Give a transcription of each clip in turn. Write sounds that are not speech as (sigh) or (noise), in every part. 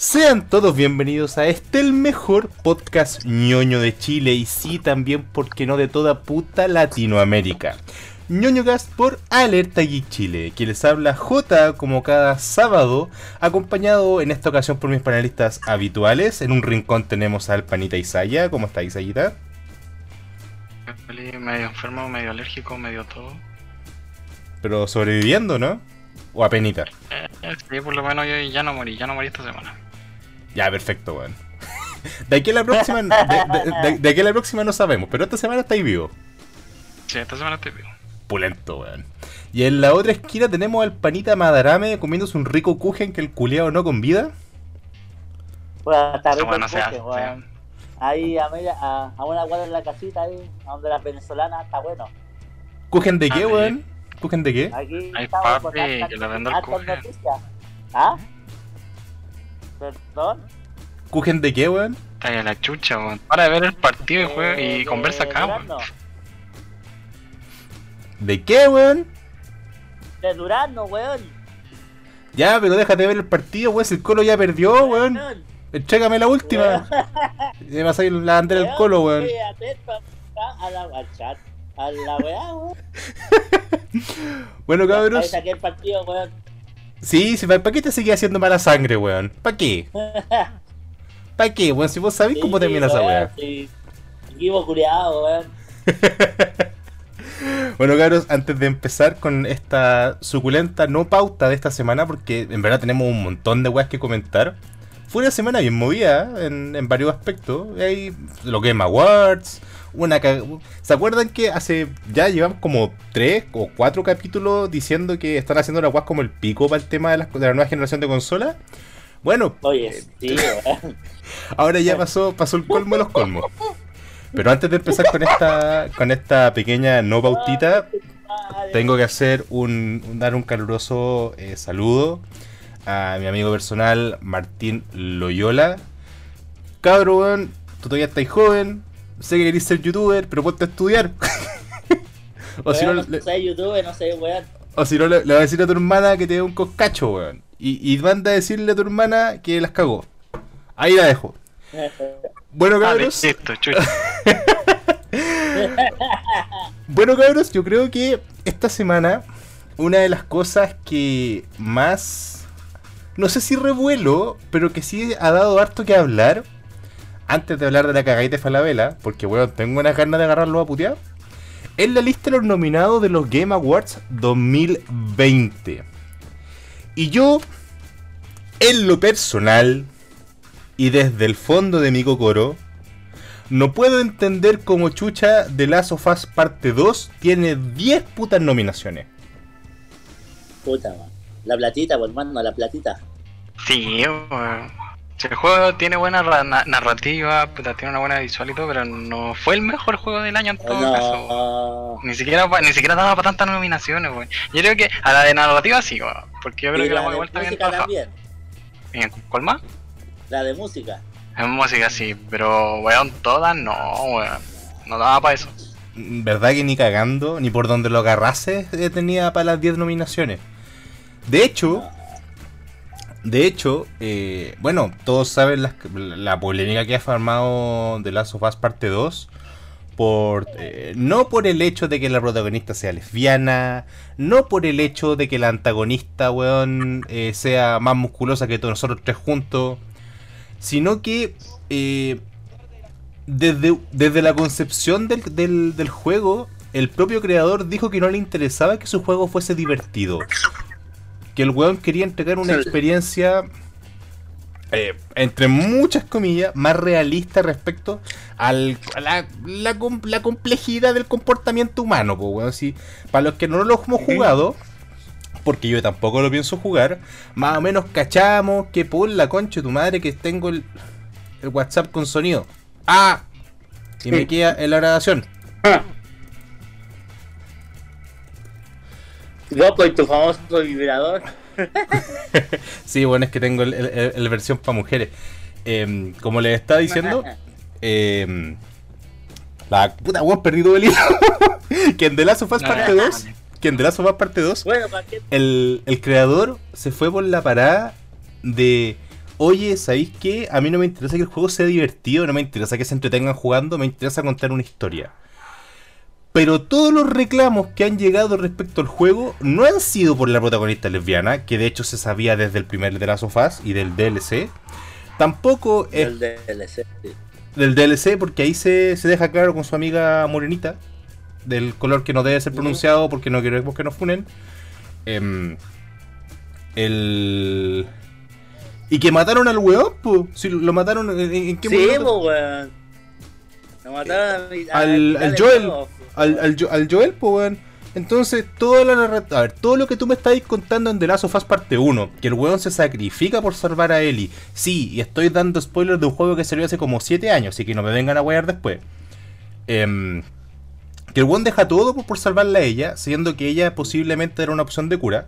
Sean todos bienvenidos a este, el mejor podcast ñoño de Chile y sí, también, porque no de toda puta Latinoamérica. ñoño Gas por Alerta Geek Chile, quien les habla J como cada sábado, acompañado en esta ocasión por mis panelistas habituales. En un rincón tenemos al Panita Isaya. ¿Cómo está Isayita? Medio enfermo, medio alérgico, medio todo. Pero sobreviviendo, ¿no? ¿O a penita? Eh, sí, por lo menos yo ya no morí, ya no morí esta semana. Ya, perfecto, weón. De aquí a la próxima, de, aquí a la próxima no sabemos, pero esta semana estáis vivo. Sí, esta semana estoy vivo. Pulento, weón. Y en la otra esquina tenemos al panita Madarame comiéndose un rico kuchen que el culeado no convida. Bueno, está rico bueno, el weón. Ahí a, media, a, a, una cuadra en la casita, ahí, a donde las venezolanas, está bueno. ¿Kuchen de qué, ah, weón? ¿Kuchen de qué? Aquí Ay, papi, que lo vendo el kuchen. ¿Ah? ¿Perdón? ¿Kuchen de qué, weón? Está en la chucha, weón. Para ver el partido y, juega, y conversa acá, weón. ¿De qué, weón? De Durano, weón. Ya, pero déjate ver el partido, weón. Si el Colo ya perdió, weón. Entrégame la última. Y (laughs) vas a ir la bandera del Colo, weón. A la, al chat. A la weá, weón. (laughs) bueno, cabros. Ahí saqué el partido, weón. Sí, sí, ¿para qué te sigue haciendo mala sangre, weón? ¿Para qué? (laughs) ¿Para qué, weón? Si vos sabés cómo termina esa weá. Sí. Equipo weón. (laughs) bueno, cabros, antes de empezar con esta suculenta no pauta de esta semana, porque en verdad tenemos un montón de weas que comentar. Fue una semana bien movida en, en varios aspectos. Hay lo Game Awards, una ¿Se acuerdan que hace ya llevamos como tres o cuatro capítulos diciendo que están haciendo la guas como el pico para el tema de la, de la nueva generación de consolas? Bueno, Oye, sí, (laughs) ahora ya pasó, pasó el colmo de los colmos. Pero antes de empezar con esta, con esta pequeña no bautita, tengo que hacer un, dar un caluroso eh, saludo a mi amigo personal Martín Loyola. Cabrón, tú todavía estás joven, sé que querés ser youtuber, pero ponte a estudiar. (laughs) o si no, no sé youtuber, no sé, weón. O si no, le, le, va a decir a tu hermana que te dé un coscacho, weón. Y, y manda a decirle a tu hermana que las cagó. Ahí la dejo. (laughs) bueno, ah, cabros. (laughs) bueno, cabros, yo creo que esta semana una de las cosas que más. No sé si revuelo, pero que sí ha dado harto que hablar antes de hablar de la cagadita de Falabella, porque bueno, tengo una ganas de agarrarlo a putear, es la lista de los nominados de los Game Awards 2020. Y yo, en lo personal, y desde el fondo de mi cocoro, no puedo entender cómo chucha de Last of Us Parte 2 tiene 10 putas nominaciones. Puta, La platita, pues hermano, la platita. Sí, el juego tiene buena narrativa, tiene una buena visual y todo, pero no fue el mejor juego del año en todo caso. Ni siquiera ni siquiera daba para tantas nominaciones, güey. Yo creo que a la de narrativa sí, güey, porque yo creo que la, la vuelta bien también. Bien, ¿Cuál más? La de música. En música sí, pero weón, todas no, weón. No daba para eso. ¿Verdad que ni cagando, ni por donde lo agarrase eh, tenía para las 10 nominaciones? De hecho, de hecho, eh, bueno, todos saben la, polémica que ha formado The Last of Us Parte 2. Por, eh, no por el hecho de que la protagonista sea lesbiana, no por el hecho de que la antagonista, weón, eh, sea más musculosa que todos nosotros tres juntos, sino que desde, desde la concepción del, del juego, el propio creador dijo que no le interesaba que su juego fuese divertido que el weón quería entregar una experiencia, eh, entre muchas comillas, más realista respecto al, a la, la, complejidad del comportamiento humano. Pues, para los que no lo hemos jugado, porque yo tampoco lo pienso jugar, más o menos cachamos que por la concha de tu madre que tengo el, el WhatsApp con sonido. Ah, y me queda en la grabación. Ah. Loco, y tu famoso vibrador. (laughs) sí, bueno, es que tengo la versión para mujeres. Em, como les estaba diciendo, (laughs) eh, la puta weón perdido el hilo. (laughs) que en The Last of Us parte 2, que en The Last of Us parte 2, el, el creador se fue por la parada de oye, ¿sabéis qué? A mí no me interesa que el juego sea divertido, no me interesa que se entretengan jugando, me interesa contar una historia. Pero todos los reclamos que han llegado respecto al juego no han sido por la protagonista lesbiana, que de hecho se sabía desde el primer de las sofás y del DLC. Tampoco es. Del DLC, Del DLC, porque ahí se, deja claro con su amiga morenita, del color que no debe ser pronunciado porque no queremos que nos funen. Em, el. Y que mataron al weón, pues. Si lo mataron, ¿en, qué momento? Sí, weón. Lo mataron al, al Joel al, al, Joel, pues, weón. Entonces, toda la narrativa. A ver, todo lo que tú me estáis contando en The Last of Us parte 1, que el weón se sacrifica por salvar a Ellie. Sí, y estoy dando spoilers de un juego que salió hace como 7 años, así que no me vengan a wear después. Em, que el weón deja todo por salvarla a ella, siendo que ella posiblemente era una opción de cura.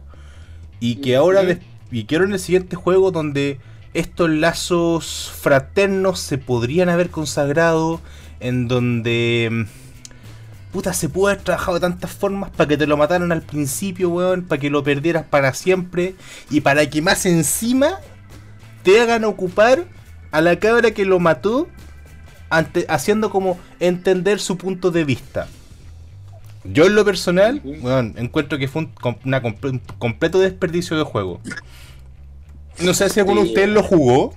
Y que ahora, y ahora en el siguiente juego, donde estos lazos fraternos se podrían haber consagrado, en donde em, puta, se pudo haber trabajado de tantas formas para que te lo mataran al principio, weón, para que lo perdieras para siempre y para que más encima te hagan ocupar a la cabra que lo mató, ante, haciendo como entender su punto de vista. Yo en lo personal, weón, encuentro que fue un, completo desperdicio de juego. No sé si alguno de ustedes lo jugó.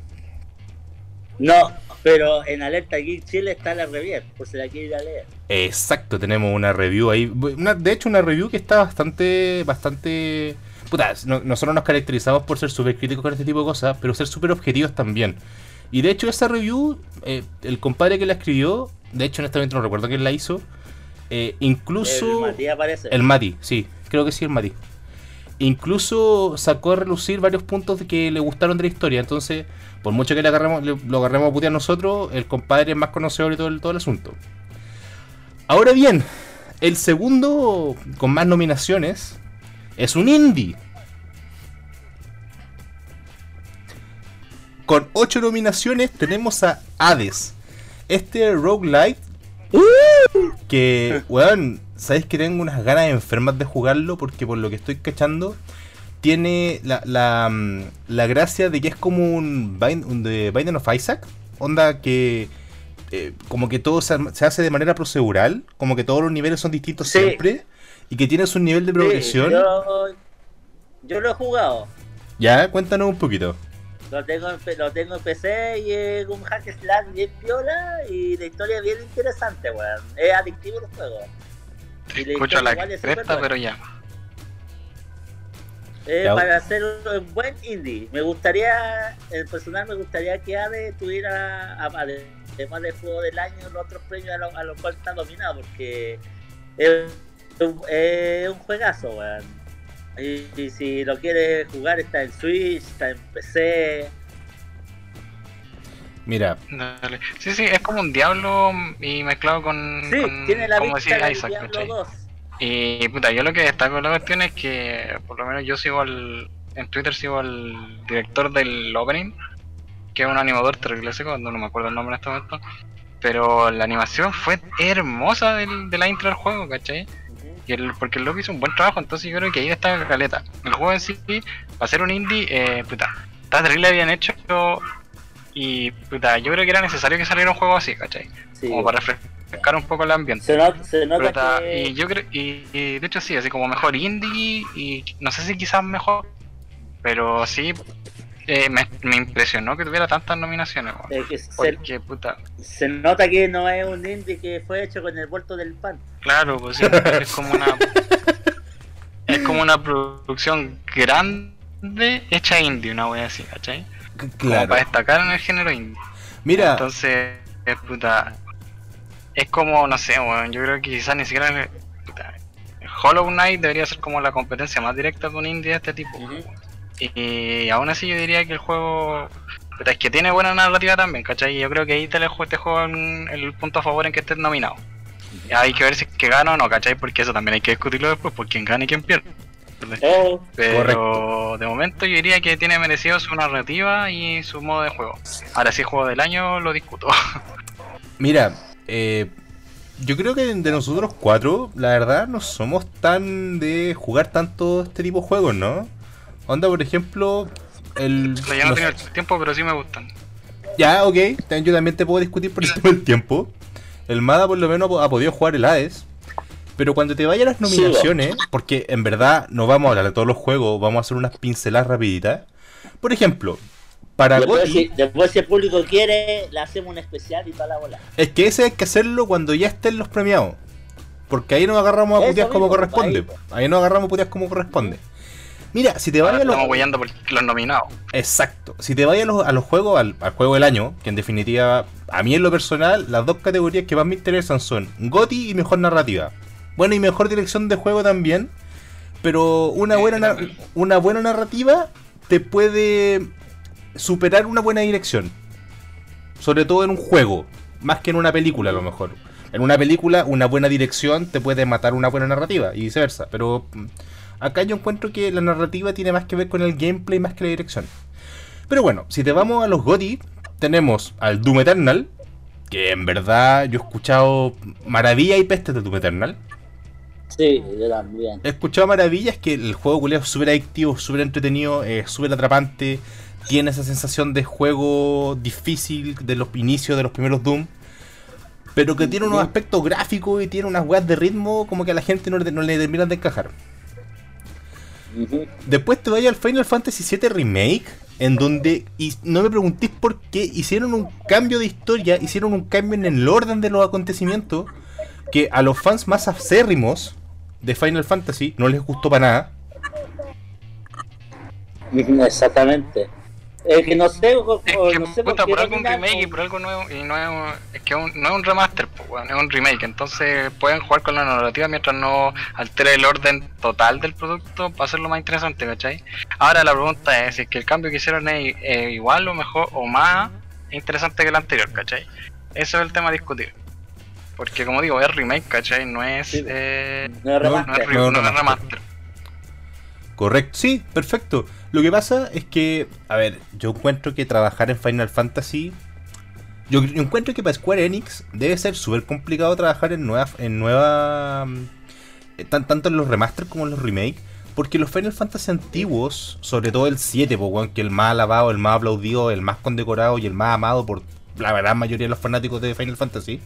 No, pero en Alerta Geek Chile está la review, por si la quiere ir a leer. Exacto, tenemos una review ahí. de hecho, una review que está bastante. bastante. Puta, nosotros nos caracterizamos por ser súper críticos con este tipo de cosas, pero ser súper objetivos también. Y de hecho, esa review, eh, el compadre que la escribió, de hecho, en este momento no recuerdo quién la hizo. Eh, incluso. El Mati aparece. El Mati, sí, creo que sí, el Mati. Incluso sacó a relucir varios puntos que le gustaron de la historia. Entonces, por mucho que le agarremos, lo agarremos a putear nosotros, el compadre es más conocedor y todo el, todo el asunto. Ahora bien, el segundo con más nominaciones es un indie. Con 8 nominaciones tenemos a Hades. Este roguelite. ¡Uh! Que, weón, sabéis que tengo unas ganas enfermas de jugarlo porque por lo que estoy cachando tiene la, la, mm, la gracia de que es como un, un de Binding of Isaac. Onda que eh, como que todo se, hace de manera procedural, como que todos los niveles son distintos siempre y que tienes un nivel de progresión. yo, lo he jugado. Ya, cuéntanos un poquito. Lo tengo, en, lo tengo en PC y es un hack slash bien viola y la historia es bien interesante, weón. Es adictivo el juego. Escucho la cresta, pero ya. Eh, para hacer un buen indie, me gustaría, en personal me gustaría que Ave tuviera, además del juego del año, los otros premios a los cuales está dominado, porque es un, juegazo, weón. Y, si lo quieres jugar, está en Switch, está en PC. Mira. Sí, sí, es como un diablo y mezclado con. Sí, tiene la vista del Diablo 2. Y puta, yo lo que destaco de la cuestión es que por lo menos yo sigo al. En Twitter sigo al director del opening, que es un animador terrible seco, no, me acuerdo el nombre en este momento. Pero la animación fue hermosa del, de la intro del juego, ¿cachai? Y el, porque el loco hizo un buen trabajo, entonces yo creo que ahí está la caleta. El juego en sí, para ser un indie, eh, puta, está terrible bien hecho. Y puta, yo creo que era necesario que saliera un juego así, ¿cachai? Como para refrescar un poco el ambiente. Se, nota, Y yo creo, y, de hecho sí, así como mejor indie y no sé si quizás mejor, pero sí eh, me, impresionó que tuviera tantas nominaciones. porque, puta. Se nota que no es un indie que fue hecho con el vuelto del pan. Claro, pues sí, es como una (laughs) es como una producción grande hecha indie, una wea así, ¿cachai? Claro. para destacar en el género indie. Mira. Entonces, puta, es como, no sé, bueno, yo creo que quizás ni siquiera Hollow Knight debería ser como la competencia más directa de un indie de este tipo. y, aún así yo diría que el juego es que tiene buena narrativa también, ¿cachai? Yo creo que ahí te le este juego en el punto a favor en que estés nominado. Hay que ver si es que gana o no, ¿cachai? Porque eso también hay que discutirlo después, por quién gana y quién pierde. Oh. Pero de momento yo diría que tiene merecido su narrativa y su modo de juego. Ahora si juego del año lo discuto. (laughs) Mira, eh, yo creo que de nosotros cuatro, la verdad, no somos tan de jugar tanto este tipo de juegos, ¿no? Onda, por ejemplo, El, ya no tengo el tiempo, pero sí me gustan. Ya, ok. Yo también te puedo discutir por (laughs) el tiempo. El Mada por lo menos ha podido jugar el Hades. Pero cuando te vayan las nominaciones, porque en verdad no vamos a hablar de todos los juegos, vamos a hacer unas pinceladas rapiditas. Por ejemplo, para después, si, después si el público quiere, le hacemos un especial y toda la bola. Es que ese hay que hacerlo cuando ya estén los premiados. Porque ahí nos agarramos a puteas como corresponde. Ahí. nos agarramos a puteas como corresponde. Mira, si te vayas a los. Estamos por los nominados. Exacto. Si te vayas a los, a los juegos, al, al, juego del año, que en definitiva, a mí en lo personal, las dos categorías que más me interesan son GOTI y mejor narrativa. Bueno, y mejor dirección de juego también. Pero una buena, una buena narrativa te puede superar una buena dirección. Sobre todo en un juego, más que en una película a lo mejor. En una película, una buena dirección te puede matar una buena narrativa y viceversa. Pero mm, acá yo encuentro que la narrativa tiene más que ver con el gameplay más que la dirección. Pero bueno, si te vamos a los GOTY, tenemos al Doom Eternal, que en verdad yo he escuchado maravilla y peste de Doom Eternal. Sí, yo también. He escuchado maravillas que el juego es súper adictivo, súper entretenido, es súper atrapante. Tiene esa sensación de juego difícil de los inicios de los primeros Doom. Pero que tiene unos aspectos gráficos y tiene unas weas de ritmo como que a la gente no, le terminan de encajar. Después te vaya al Final Fantasy VII Remake, en donde, y no me preguntéis por qué, hicieron un cambio de historia, hicieron un cambio en el orden de los acontecimientos, que a los fans más acérrimos de Final Fantasy no les gustó para nada. Exactamente. Es que no sé, no sé puta, por, algo un remake y por algo nuevo, y no es, es que no es un remaster, pues, es un remake, entonces pueden jugar con la narrativa mientras no altere el orden total del producto para hacerlo más interesante, ¿cachai? Ahora la pregunta es si es que el cambio que hicieron es igual o mejor o más interesante que el anterior, ¿cachai? Eso es el tema a discutir. Porque como digo, es remake, ¿cachai? No es, eh, no es remaster. No es, remaster. Correcto, sí, perfecto. Lo que pasa es que, a ver, yo encuentro que trabajar en Final Fantasy. Yo, encuentro que para Square Enix debe ser súper complicado trabajar en nueva. En nueva eh, tanto en los remasters como en los remakes. Porque los Final Fantasy antiguos, sobre todo el 7, pues, que el más alabado, el más aplaudido, el más condecorado y el más amado por la gran mayoría de los fanáticos de Final Fantasy,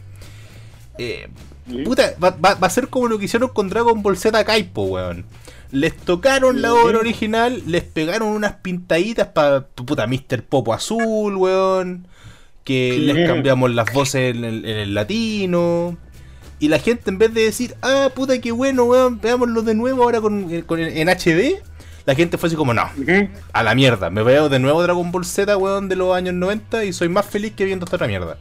eh, puta, va, a ser como lo que hicieron con Dragon Ball Z Kaipo, weón. Les tocaron la obra original, les pegaron unas pintaditas para puta Mr. Popo Azul, weón. Que les cambiamos las voces en el, latino. Y la gente en vez de decir, ah, puta, qué bueno, weón, veámoslo de nuevo ahora con, en HD. La gente fue así como, no, a la mierda. Me veo de nuevo Dragon Ball Z, weón, de los años 90 y soy más feliz que viendo esta otra mierda.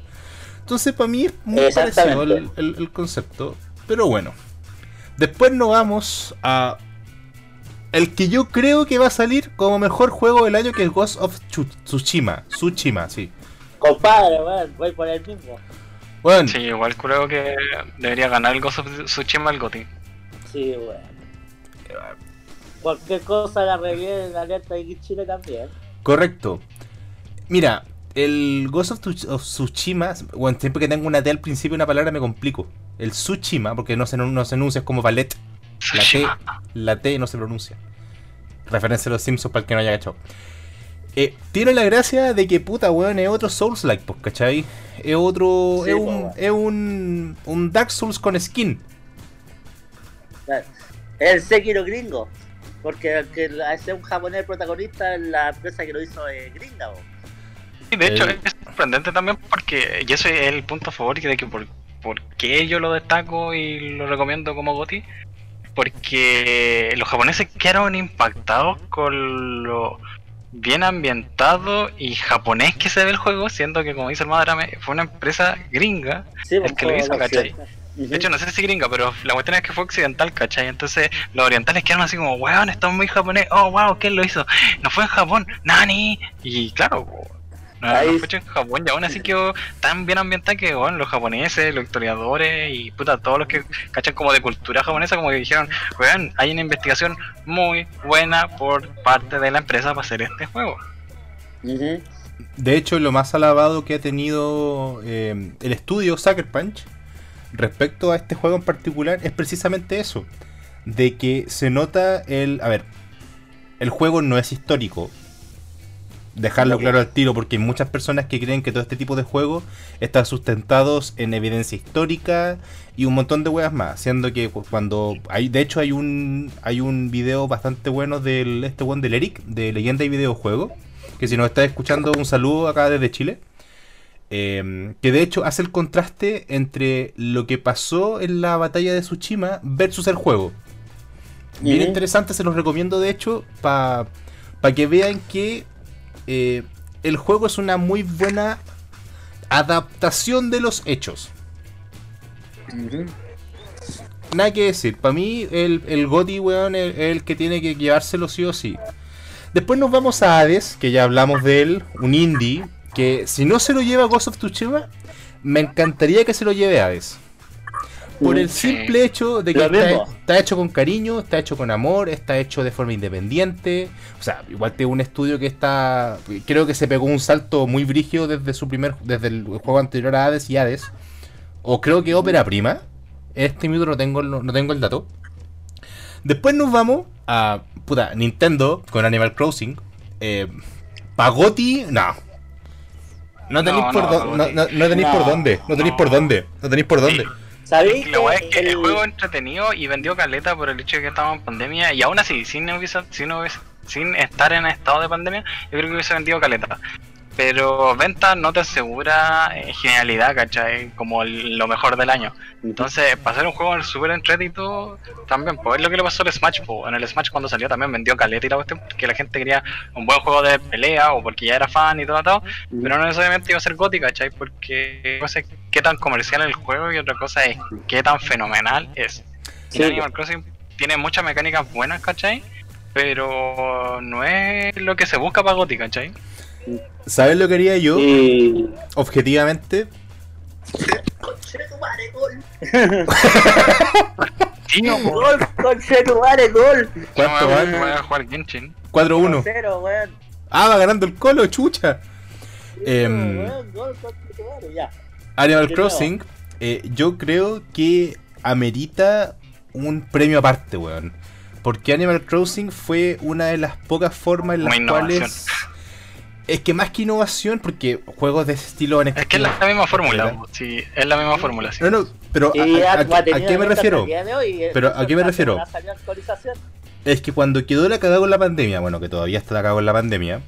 Entonces, para mí es muy parecido el, concepto. Pero bueno. Después nos vamos a. El que yo creo que va a salir como mejor juego del año, que es Ghost of Tsushima. Tsushima, sí. Compadre, weón, voy por el mismo. Bueno. Sí, igual creo que debería ganar el Ghost of Tsushima el GOTY. Sí, weón. Cualquier cosa la reviene la alerta de Chile también. Correcto. Mira, el Ghost of, Tsushima, bueno, siempre que tengo una T al principio una palabra me complico. El Tsushima, porque no se, no se enuncia como ballet. La T, la T no se pronuncia. Referencia a los Simpsons para el que no haya hecho. Eh, tiene la gracia de que puta weón es otro Souls like, pues, ¿cachai? Es otro. es, un, es un, un Dark Souls con skin. Es el Sekiro gringo. Porque que es un japonés protagonista, la empresa que lo hizo es gringa, de hecho es sorprendente también porque, y ese es el punto a favor de que por, por qué yo lo destaco y lo recomiendo como Goti, porque los japoneses quedaron impactados con lo bien ambientado y japonés que se ve el juego, siendo que como dice el Madrame, fue una empresa gringa el pues, que lo hizo, ¿cachai? De hecho, no sé si gringa, pero la cuestión es que fue occidental, ¿cachai? Entonces, los orientales quedaron así como, weón, esto es muy japonés, oh, wow, ¿quién lo hizo? No fue en Japón, Nani. Y claro, no, Ahí... en Japón y aún así quedó tan bien ambientada que bueno, los japoneses, los historiadores y puta, todos los que cachan como de cultura japonesa como que dijeron, weón, hay una investigación muy buena por parte de la empresa para hacer este juego. De hecho, lo más alabado que ha tenido eh, el estudio Sucker Punch respecto a este juego en particular es precisamente eso. De que se nota el... A ver, el juego no es histórico, dejarlo claro al tiro, porque hay muchas personas que creen que todo este tipo de juegos están sustentados en evidencia histórica y un montón de weas más, siendo que cuando hay, de hecho hay un hay un video bastante bueno del este one del Eric, de leyenda y videojuego, que si nos está escuchando un saludo acá desde Chile. Eh, que de hecho hace el contraste entre lo que pasó en la batalla de Tsushima versus el juego. Bien interesante, se los recomiendo de hecho para que vean que eh, el juego es una muy buena adaptación de los hechos. Nada que decir, para mí el, el Goti, weón, es el, que tiene que llevárselo sí o sí. Después nos vamos a Hades, que ya hablamos de él, un indie, que si no se lo lleva Ghost of Tsushima, me encantaría que se lo lleve Hades. Por el simple hecho de que está, hecho con cariño, está hecho con amor, está hecho de forma independiente. O sea, igual tengo un estudio que está. Creo que se pegó un salto muy brígido desde su primer. desde el juego anterior a Hades y Hades. O creo que ópera prima. Este minuto no tengo, no, tengo el dato. Después nos vamos a. Puta, Nintendo con Animal Crossing. Eh, Pagoti, no. No tenéis por, no, tenéis por dónde. No tenéis por dónde. No tenéis por dónde. ¿Sabéis que, es que el... juego entretenido y vendió caleta por el hecho de que estábamos en pandemia y aún así, sin, sin, sin estar en estado de pandemia, yo creo que hubiese vendido caleta pero venta no te asegura eh, genialidad, ¿cachai? Como lo mejor del año. Entonces, para hacer un juego súper entretenido, también, pues es lo que le pasó al Smash, pues. En el Smash cuando salió también vendió caleta y la cuestión, porque la gente quería un buen juego de pelea o porque ya era fan y todo, todo pero no necesariamente iba a ser gótica, ¿cachai? Porque no sé qué tan comercial es el juego y otra cosa es qué tan fenomenal es. Sí, Animal Crossing tiene muchas mecánicas buenas, ¿cachai? Pero no es lo que se busca para gótica, ¿cachai? ¿Sabes lo que haría yo? Objetivamente. Tío, gol, conchetumare, gol. ¿Cuánto? Voy a jugar Genshin. 4-1. Ah, va ganando el colo, chucha. Eh, Animal Crossing, eh, yo creo que amerita un premio aparte, weón. Porque Animal Crossing fue una de las pocas formas en las cuales es que más que innovación, porque juegos de ese estilo Es que es la, misma fórmula, sí, es la misma fórmula. No, no, pero a, qué me refiero? Pero a qué me refiero? Es que cuando quedó la cagada con la pandemia, bueno, que todavía está la cagada con la pandemia,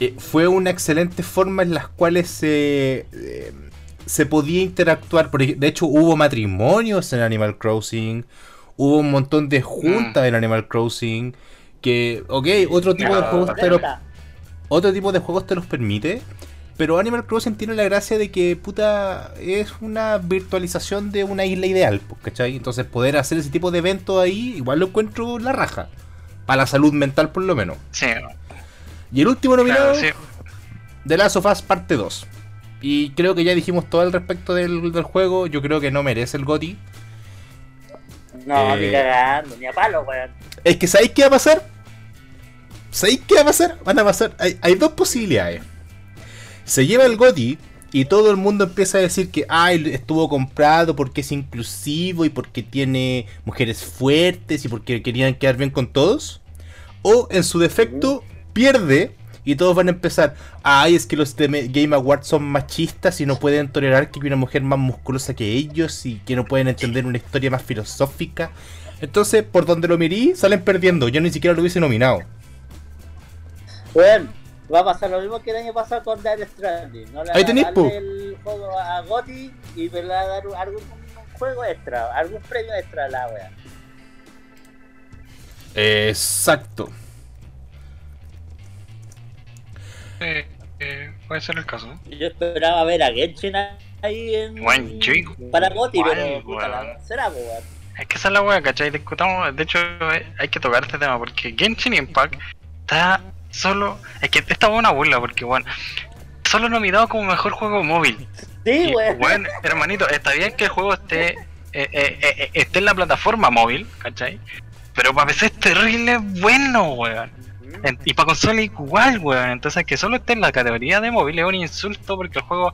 eh, fue una excelente forma en las cuales se, eh, se podía interactuar. de hecho, hubo matrimonios en Animal Crossing, hubo un montón de juntas mm. en Animal Crossing, que, ok, otro tipo de juegos otro tipo de juegos te los permite. Pero Animal Crossing tiene la gracia de que, puta, es una virtualización de una isla ideal, pues, ¿cachai? Entonces poder hacer ese tipo de eventos ahí, igual lo encuentro la raja. Para la salud mental, por lo menos. Sí. Y el último nominado, de The Last of Us Parte 2. Y creo que ya dijimos todo al respecto del, juego. Yo creo que no merece el GOTI. No, ni eh, cagando, ni a palo, weón. Es que ¿sabéis qué va a pasar? ¿Sabéis qué va a pasar? Van a pasar. Hay, dos posibilidades. Se lleva el GOTI y todo el mundo empieza a decir que ay, estuvo comprado porque es inclusivo y porque tiene mujeres fuertes y porque querían quedar bien con todos. O en su defecto pierde y todos van a empezar, ay, es que los Game Awards son machistas y no pueden tolerar que haya una mujer más musculosa que ellos y que no pueden entender una historia más filosófica. Entonces, por donde lo mirí, salen perdiendo. Yo ni siquiera lo hubiese nominado. Bueno, va a pasar lo mismo que el año pasado con Dead Stranding. No le Ahí tenéis, el juego a Gotti y me va a dar algún juego extra, algún premio extra a la wea. Exacto. Eh, eh, puede ser el caso. Yo esperaba ver a Genshin ahí en. Buen chico. Para Gotti, pero puta, será, weón. Es que esa es la wea, ¿cachai? Discutamos, de hecho, hay que tocar este tema porque Genshin Impact está solo. Es que esta fue una burla, porque, bueno, solo nominado como mejor juego móvil. Sí, Bueno, hermanito, está bien que el juego esté, eh, eh, eh, esté en la plataforma móvil, ¿cachai? Pero para PC es terrible bueno, weón. y para consola igual, weón. Entonces, que solo esté en la categoría de móvil es un insulto porque el juego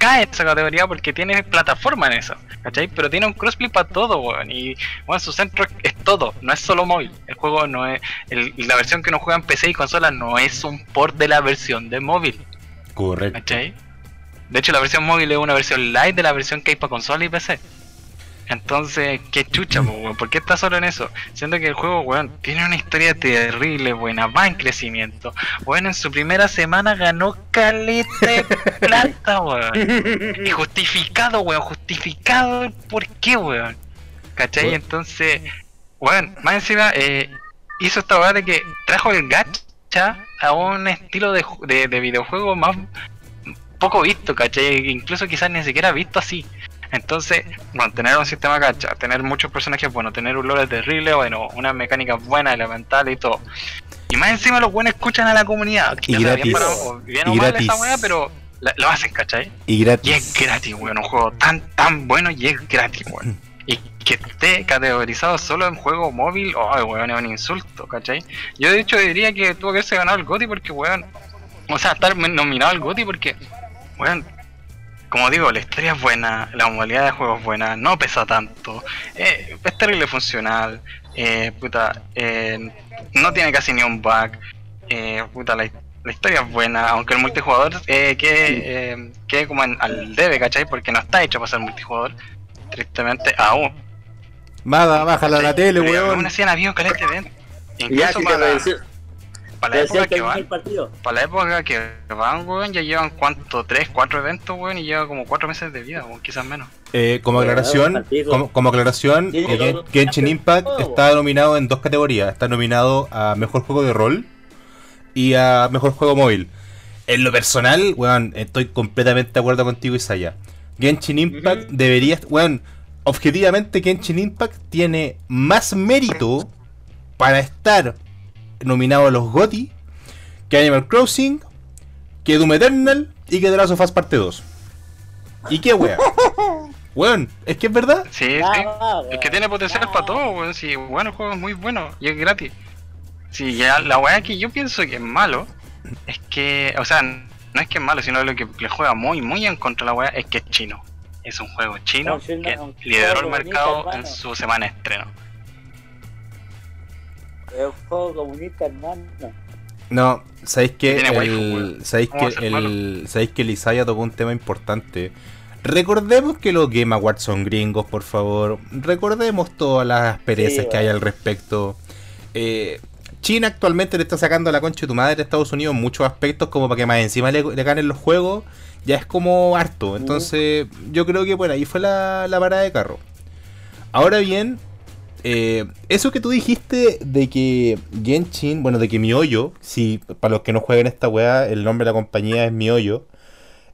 cae en esa categoría porque tiene plataforma en eso, ¿cachai? Pero tiene un crossplay para todo, weón. Y bueno, su centro es todo, no es solo móvil. El juego no es. la versión que uno juega en PC y consola no es un port de la versión de móvil. Correcto. ¿cachai? De hecho, la versión móvil es una versión light de la versión que hay para consola y PC. Entonces, qué chucha, weón. ¿por qué está solo en eso? Siendo que el juego, weón, tiene una historia terrible, buena, va en crecimiento. Bueno, en su primera semana ganó caleta de (laughs) plata, weón. Y justificado, weón, justificado por qué, weón. ¿Cachai? Entonces, weón, más encima, eh, hizo esta weá de que trajo el gacha a un estilo de, de, de videojuego más poco visto, ¿cachai? Incluso quizás ni siquiera visto así. Entonces, bueno, tener un sistema gacha, tener muchos personajes bueno, tener un lore terrible, bueno, una mecánica buena, elemental y todo. Y más encima los buenos escuchan a la comunidad. Y gratis. Bien, para, bien o mal wea, pero lo hacen, ¿cachai? Y gratis. Y es gratis, weón, un juego tan, tan bueno y es gratis, weón. Y que esté categorizado solo en juego móvil, oh, weón, es un insulto, ¿cachai? Yo de hecho diría que tuvo que haberse ganado el GOTI porque, weón, o sea, estar nominado al GOTI porque, weón, como digo, la historia es buena, la modalidad de juego es buena, no pesa tanto, eh, es terrible funcional, eh, puta, eh, no tiene casi ni un bug, eh, puta, la, historia es buena, aunque el multijugador eh, quede, quede como al debe, ¿cachai? Porque no está hecho para ser multijugador, tristemente aún. Baja, bájala a la tele, weón. Aún así han habido caliente dentro. Incluso para, para la época que van, para la época que van, weón, ya llevan cuánto, tres, cuatro eventos, weón, y lleva como cuatro meses de vida, weón, quizás menos. Eh, como aclaración, como, aclaración, eh, Genshin Impact está nominado en dos categorías. Está nominado a mejor juego de rol y a mejor juego móvil. En lo personal, weón, estoy completamente de acuerdo contigo, Isaya. Genshin Impact debería, weón, objetivamente Genshin Impact tiene más mérito para estar nominado a los GOTY, que Animal Crossing, que Doom Eternal y que The Last of Us Parte 2. ¿Y qué wea? (laughs) Weón, es que es verdad. Sí, sí. Es que tiene potencial para todo, weón. Sí, bueno, el juego es muy bueno y es gratis. Sí, ya la weá que yo pienso que es malo es que, o sea, no es que es malo, sino lo que le juega muy, muy en contra de la weá es que es chino. Es un juego chino que lideró el mercado en su semana de estreno. Es un juego comunista, hermano. No, sabéis que el, sabéis que el, sabéis que el Isaiah tocó un tema importante. Recordemos que los Game Awards son gringos, por favor. Recordemos todas las perezas que hay al respecto. Eh, China actualmente le está sacando la concha de tu madre a Estados Unidos muchos aspectos como para que más encima le, ganen los juegos. Ya es como harto. Entonces, yo creo que por ahí fue la, la parada de carro. Ahora bien, eh, eso que tú dijiste de que Genshin, bueno, de que Mihoyo, si para los que no jueguen esta weá, el nombre de la compañía es Mihoyo,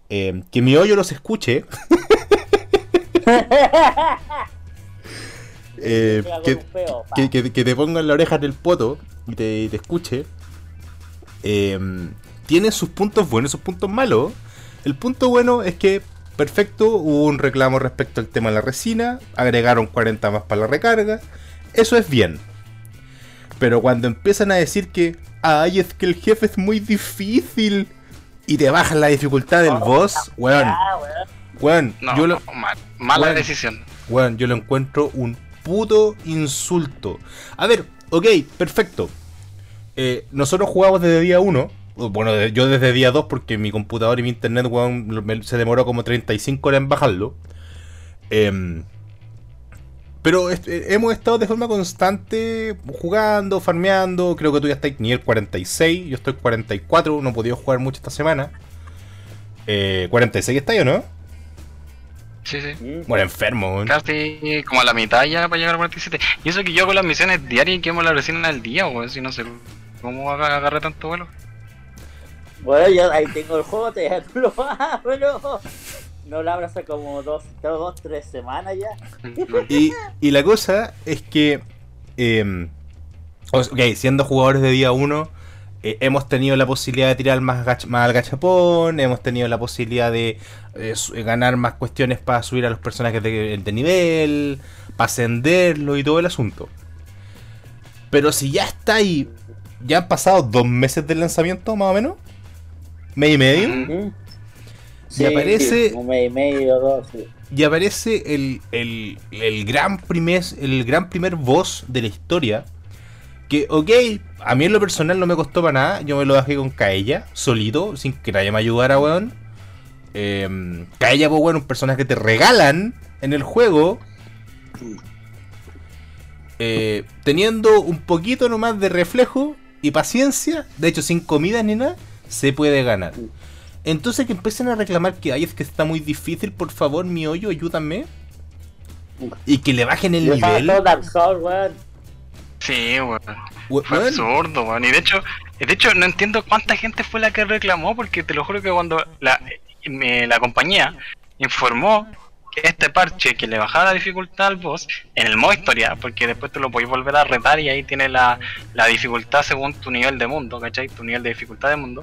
eh, que Mihoyo los escuche. (laughs) eh, que, que, que, te pongan la oreja en el poto y te, te escuche. Eh, tiene sus puntos buenos y sus puntos malos. El punto bueno es que Perfecto, hubo un reclamo respecto al tema de la resina, agregaron 40 más para la recarga, eso es bien. Pero cuando empiezan a decir que, ay, es que el jefe es muy difícil y te bajan la dificultad del boss, weón. Weón, yo lo, mala decisión. Weón, yo lo encuentro un puto insulto. A ver, ok, perfecto. Eh, nosotros jugamos desde día 1 bueno, yo desde día 2 porque mi computador y mi internet se demoró como 35 horas en bajarlo. Em, pero eh, hemos estado de forma constante jugando, farmeando. Creo que tú ya estás nivel 46, yo estoy 44, no he podido jugar mucho esta semana. Eh, 46 está yo, ¿no? Sí, sí. Bueno, enfermo. Casi como a la mitad ya para llegar a 47. Y eso que yo hago las misiones diarias y quemo la resina al día, o si no sé cómo agarré tanto vuelo. Bueno, yo ahí tengo el juego, te tú lo vas, pero no lo abro hace como dos, dos, tres semanas ya. Y, la cosa es que, eh, siendo jugadores de día 1, eh, hemos tenido la posibilidad de tirar más, más al gachapón, hemos tenido la posibilidad de eh, ganar más cuestiones para subir a los personajes de, de nivel, para ascenderlo y todo el asunto. Pero si ya está ahí, ya han pasado dos meses del lanzamiento, más o menos. ¿Medio y medio? y aparece. un mes y medio, dos. Y aparece el, el, el, gran primer, el gran primer boss de la historia. Que, ok, a mí en lo personal no me costó para nada. Yo me lo bajé con Kaella, solito, sin que nadie me ayudara, weón. Eh, Kaella, pues, weón, un personaje que te regalan en el juego. Eh, teniendo un poquito nomás de reflejo y paciencia, de hecho sin comida ni nada, se puede ganar. Entonces que empiecen a reclamar que ay es que está muy difícil, por favor, mi hoyo, ayúdame. Y que le bajen el nivel. Sí, weón. Fue absurdo, weón. Y de hecho, de hecho, no entiendo cuánta gente fue la que reclamó, porque te lo juro que cuando la, la compañía informó este parche que le bajaba la dificultad al boss en el modo historia, porque después te lo podéis volver a retar y ahí tiene la, la dificultad según tu nivel de mundo, ¿cachai? Tu nivel de dificultad de mundo.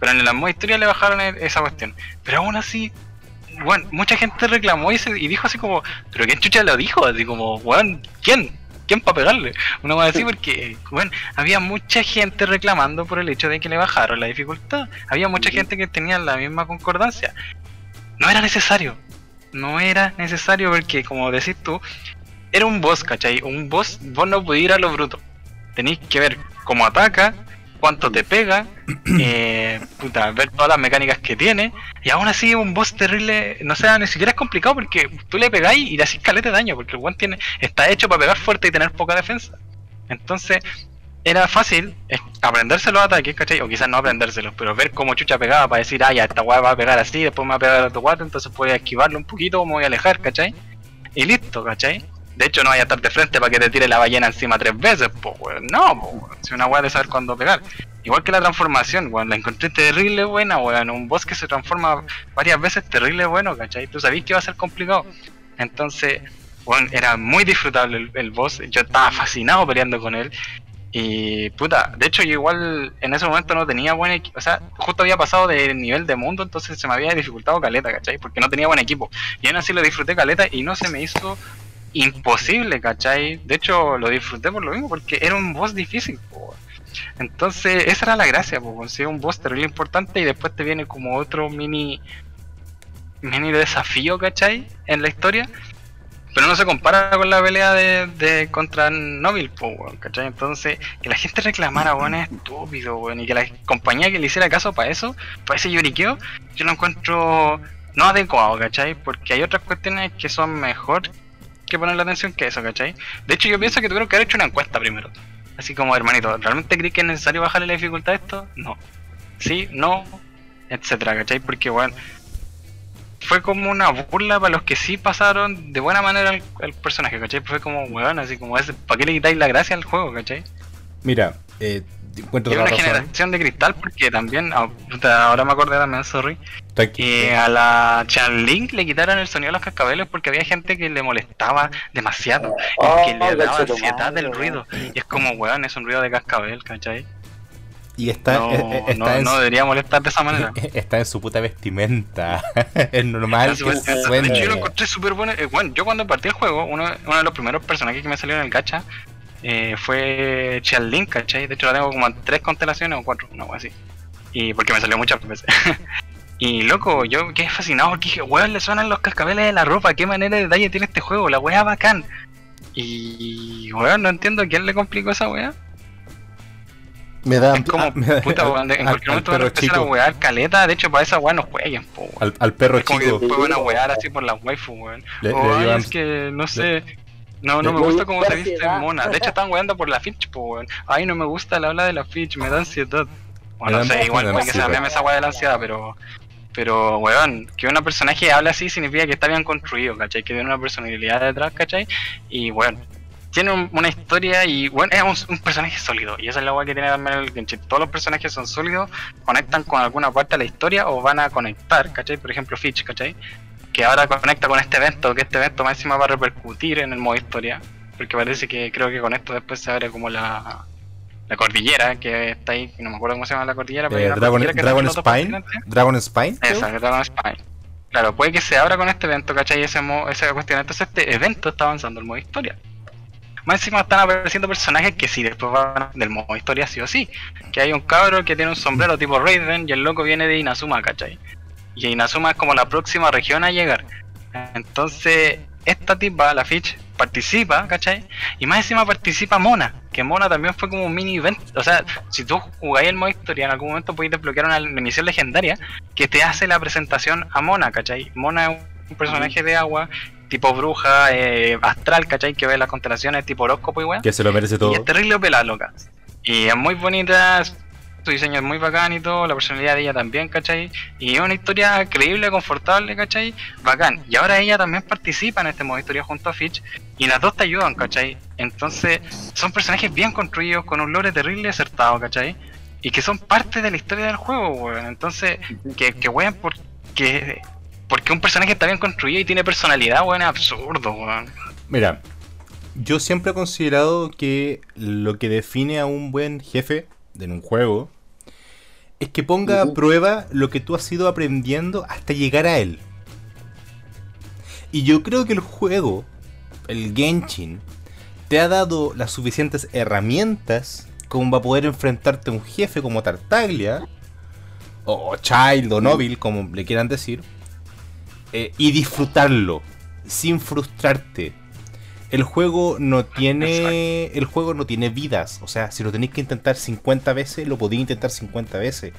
Pero en el modo historia le bajaron e, esa cuestión. Pero aún así, bueno, mucha gente reclamó y, y dijo así como, ¿pero quién chucha lo dijo? Así como, weón, ¿quién? ¿Quién para pegarle? Uno va a decir porque, bueno, había mucha gente reclamando por el hecho de que le bajaron la dificultad. Había mucha gente que tenía la misma concordancia. No era necesario no era necesario porque, como decís tú, era un boss, ¿cachai? Un boss, vos no podías ir a lo bruto. Tenéis que ver cómo ataca, cuánto te pega, (clears throat) eh, puta, ver todas las mecánicas que tiene. Y aún así, un boss terrible, no sé, ni siquiera es complicado porque tú le pegáis y le haces calete de daño, porque el one tiene, está hecho para pegar fuerte y tener poca defensa. Entonces, era fácil aprendérselo a ataques, ¿cachai? O quizás no aprendérselos, pero ver cómo chucha pegaba para decir, ah, ya, esta weá va a pegar así, después me va a pegar a otro guato, entonces puedes esquivarlo un poquito, me voy a alejar, ¿cachai? Y listo, ¿cachai? De hecho, no vaya a estar de frente para que te tire la ballena encima tres veces, pues, weón. No, pues, Si una weá de saber cuándo pegar. Igual que la transformación, weón. La encontré terrible buena, weón. Un boss que se transforma varias veces terrible bueno, ¿cachai? Tú sabías que iba a ser complicado. Entonces, weón, era muy disfrutable el, el boss. Yo estaba fascinado peleando con él. Y puta, de hecho yo igual en ese momento no tenía buen equipo, o sea, justo había pasado de nivel de mundo, entonces se me había dificultado caleta, ¿cachai? Porque no tenía buen equipo. Y aún así lo disfruté caleta y no se me hizo imposible, ¿cachai? De hecho lo disfruté por lo mismo, porque era un boss difícil, Entonces esa era la gracia, pues, un boss terrible importante y después te viene como otro mini mini desafío, ¿cachai? En la historia pero no se compara con la pelea de, de contra Nobil, ¿cachai? Entonces, que la gente reclamara, weón, es estúpido, weón, y que la compañía que le hiciera caso para eso, para ese lloriqueo, yo lo encuentro no adecuado, ¿cachai? Porque hay otras cuestiones que son mejor que poner la atención que eso, ¿cachai? De hecho, yo pienso que tuvieron que haber hecho una encuesta primero. Así como, hermanito, ¿realmente crees que es necesario bajarle la dificultad a esto? No. Sí, no, etcétera, ¿cachai? Porque, bueno, fue como una burla para los que sí pasaron de buena manera el, personaje, ¿cachai? Fue como, weón, así como, ese, ¿para qué le quitáis la gracia al juego, ¿cachai? Mira, eh, encuentro una generación de cristal porque también, ah, ahora me acordé también, sorry, que a la Link le quitaron el sonido de los cascabeles porque había gente que le molestaba demasiado, oh, que le daba ansiedad del ruido. Y es como, weón, es un ruido de cascabel, ¿cachai? Y está, no, eh, eh, no, no, debería molestar de esa (laughs) manera. Está en su puta vestimenta. (laughs) es normal. yo lo encontré súper bueno. Eh, bueno, yo cuando partí el juego, uno, uno, de los primeros personajes que me salió en el gacha eh, fue Link, ¿cachai? De hecho, la tengo como en tres constelaciones o cuatro, no, así. Y porque me salió muchas veces. (laughs) y loco, yo quedé fascinado porque dije, weón, le suenan los cascabeles de la ropa. ¿Qué manera de detalle tiene este juego? La weá bacán. Y, weón, no entiendo quién le complicó esa weá. Me da. Es como, (laughs) puta, weón, en cualquier momento van a empezar a wear caleta. De hecho, para esa weá no jueguen, po, al, al, perro es como chico. que después van a wear así por las waifu, weón. o es que, no sé. No, no me gusta cómo se viste mona. De hecho, están weando por la Fitch, po, weón. Ay, no me gusta la habla de la Fitch, me da ansiedad. Bueno, no sé, igual puede que se llame esa weá de la ansiedad, pero. Pero, weón, que un personaje hable así significa que está bien construido, ¿cachai? Que tiene una personalidad detrás, ¿cachai? Y, bueno, tiene una historia y bueno, es un, personaje sólido. Y esa es la guay que tiene también el Genshin. Todos los personajes son sólidos, conectan con alguna parte de la historia o van a conectar, ¿cachai? Por ejemplo, Fitch, ¿cachai? Que ahora conecta con este evento, que este evento máximo va a repercutir en el modo historia. Porque parece que creo que con esto después se abre como la, la cordillera que está ahí, no me acuerdo cómo se llama la cordillera. Pero eh, Dragon, Dragon Spine. Dragon Spine. Esa, Dragon Spine. Claro, puede que se abra con este evento, ¿cachai? Ese, esa cuestión. Entonces este evento está avanzando el modo historia. Más encima están apareciendo personajes que sí, después van del modo historia sí o sí. Que hay un cabro que tiene un sombrero tipo Raven y el loco viene de Inazuma, ¿cachai? Y Inazuma es como la próxima región a llegar. Entonces, esta tipa, la Fitch, participa, ¿cachai? Y más encima participa Mona, que Mona también fue como un mini event. O sea, si tú jugáis el modo historia, en algún momento podéis desbloquear una misión legendaria que te hace la presentación a Mona, ¿cachai? Mona es un personaje de agua, tipo bruja, eh, astral, ¿cachai? Que ve las constelaciones, tipo horóscopo y weón. Que se lo merece todo. Y es terrible pela, loca. Y es muy bonita, su diseño es muy bacán y todo, la personalidad de ella también, ¿cachai? Y es una historia creíble, confortable, ¿cachai? Bacán. Y ahora ella también participa en este modo historia junto a Fitch y las dos te ayudan, ¿cachai? Entonces, son personajes bien construidos, con un lore terrible acertado, ¿cachai? Y que son parte de la historia del juego, weón. Entonces, que, que weón, porque, porque un personaje está bien construido y tiene personalidad, weón, es absurdo, weón. Mira, yo siempre he considerado que lo que define a un buen jefe en un juego es que ponga a prueba lo que tú has ido aprendiendo hasta llegar a él. Y yo creo que el juego, el Genshin, te ha dado las suficientes herramientas como para poder enfrentarte a un jefe como Tartaglia, o Child, o Nobil, como le quieran decir, eh, y disfrutarlo, sin frustrarte, el juego no tiene el juego no tiene vidas, o sea, si lo tenéis que intentar 50 veces, lo podéis intentar 50 veces.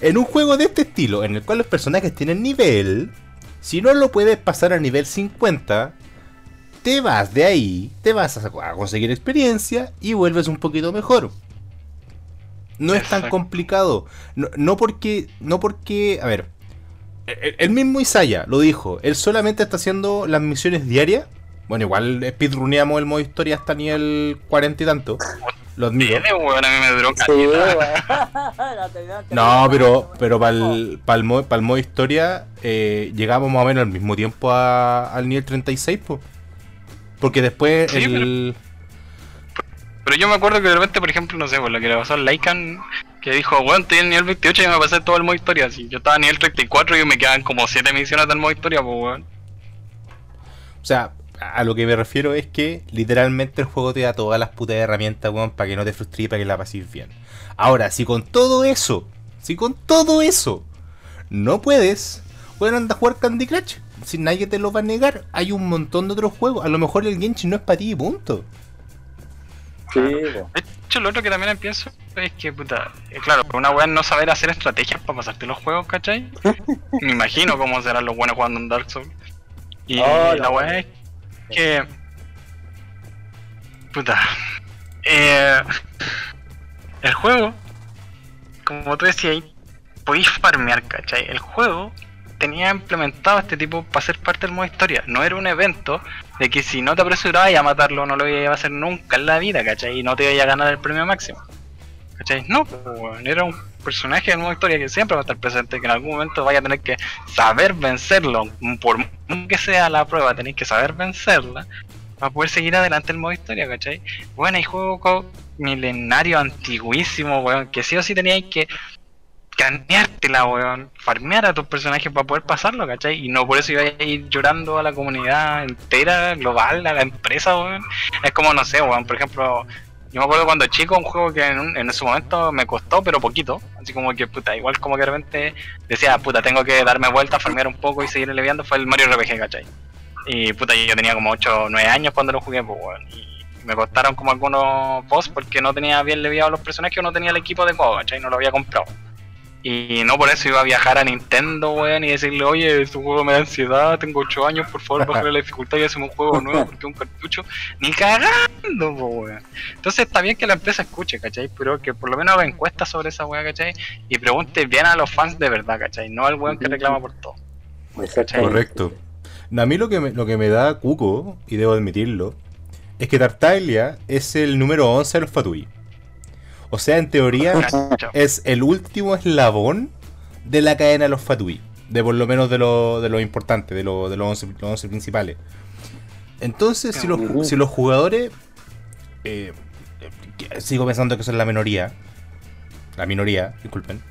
En un juego de este estilo, en el cual los personajes tienen nivel, si no lo puedes pasar a nivel 50, te vas de ahí, te vas a conseguir experiencia y vuelves un poquito mejor. No es tan complicado. No, porque. No porque. A ver. El, mismo Isaya lo dijo. Él solamente está haciendo las misiones diarias bueno, igual speedruneamos el modo historia hasta nivel 40 y tanto. Lo admito. (laughs) no, pero, pero para el, para el, modo, historia eh, llegamos más o menos al mismo tiempo al nivel 36, pues. Porque después el... Pero, yo me acuerdo que de repente, por ejemplo, no sé, por lo que le pasó al Lycan, que dijo, bueno, estoy en el nivel 28 y me pasé todo el modo historia. Así, yo estaba en nivel 34 y me quedan como 7 misiones del modo historia, pues, weón. O sea, a lo que me refiero es que literalmente el juego te da todas las putas herramientas, weón, para que no te frustres y para que la pases bien. Ahora, si con todo eso, si con todo eso no puedes, bueno, anda a jugar Candy Crush. Si nadie te lo va a negar, hay un montón de otros juegos. A lo mejor el Genshin no es para ti, punto. Sí, De hecho, lo otro que también pienso es que, puta, eh, claro, una weá no saber hacer estrategias para pasarte los juegos, ¿cachai? (laughs) Me imagino cómo serán los buenos jugando en Dark Souls. Y oh, la weá es que. Puta. Eh, el juego, como tú decías, podéis farmear, ¿cachai? El juego tenía implementado este tipo para ser parte del modo historia. No era un evento de que si no te apresurabas a matarlo, no lo iba a hacer nunca en la vida, ¿cachai? Y no te iba a ganar el premio máximo. ¿Cachai? No, era un personaje del modo historia que siempre va a estar presente, que en algún momento vaya a tener que saber vencerlo, por que sea la prueba, tenéis que saber vencerla para poder seguir adelante el modo historia, ¿cachai? Bueno, hay juegos milenario antiguísimo, weón, que sí o sí teníais que caneártela, weón, farmear a tus personajes para poder pasarlo, ¿cachai? Y no por eso iba a ir llorando a la comunidad entera, global, a la empresa, weón. Es como, no sé, weón, por ejemplo, yo me acuerdo cuando chico, un juego que en, en ese momento me costó, pero poquito. Así como que, puta, igual como que de repente decía, puta, tengo que darme vuelta, farmear un poco y seguir eleviando, fue el Mario RPG, ¿cachai? Y puta, yo tenía como 8 o 9 años cuando lo jugué, pues, weón. Y me costaron como algunos boss porque no tenía bien leviado los personajes o no tenía el equipo de juego, ¿cachai? No lo había comprado. Y no por eso iba a viajar a Nintendo, weón, y decirle, oye, su juego me da ansiedad, tengo 8 años, por favor, (laughs) bajarle la dificultad y hacemos un juego nuevo porque es un cartucho. Ni cagando, weón. Entonces está bien que la empresa escuche, ¿cachai? Pero que por lo menos haga encuestas sobre esa weá, ¿cachai? Y pregunte bien a los fans de verdad, ¿cachai? No al weón que reclama por todo. Correcto. A mí lo que, me, lo que me da cuco, y debo admitirlo, es que Tartaglia es el número 11 de los Fatui. O sea, en teoría es el último eslabón de la cadena de los Fatui. De por lo menos de lo, de lo importante, de, lo, de los, 11, principales. Entonces, si los, si los jugadores. Eh, sigo pensando que son la minoría. La minoría, disculpen.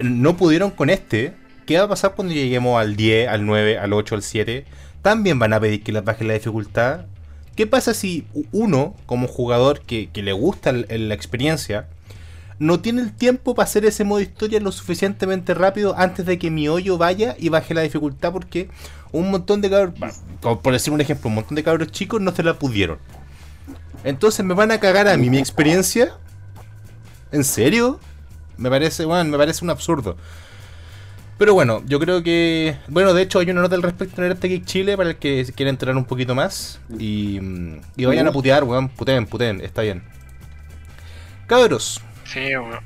No pudieron con este. ¿Qué va a pasar cuando lleguemos al 10, al 9, al 8, al 7? También van a pedir que les bajen la dificultad. ¿Qué pasa si uno, como jugador que, le gusta la experiencia, no tiene el tiempo para hacer ese modo historia lo suficientemente rápido antes de que mi hoyo vaya y baje la dificultad porque un montón de cabros, por decir un ejemplo, un montón de cabros chicos no se la pudieron. Entonces me van a cagar a mí mi experiencia. ¿En serio? Me parece, bueno, me parece un absurdo. Pero bueno, yo creo que. Bueno, de hecho, hay una nota al respecto en este Geek Chile para el que quiera entrar un poquito más. Y, y vayan a putear, weón. Puteen, puteen, está bien. Cabros. Sí, weón.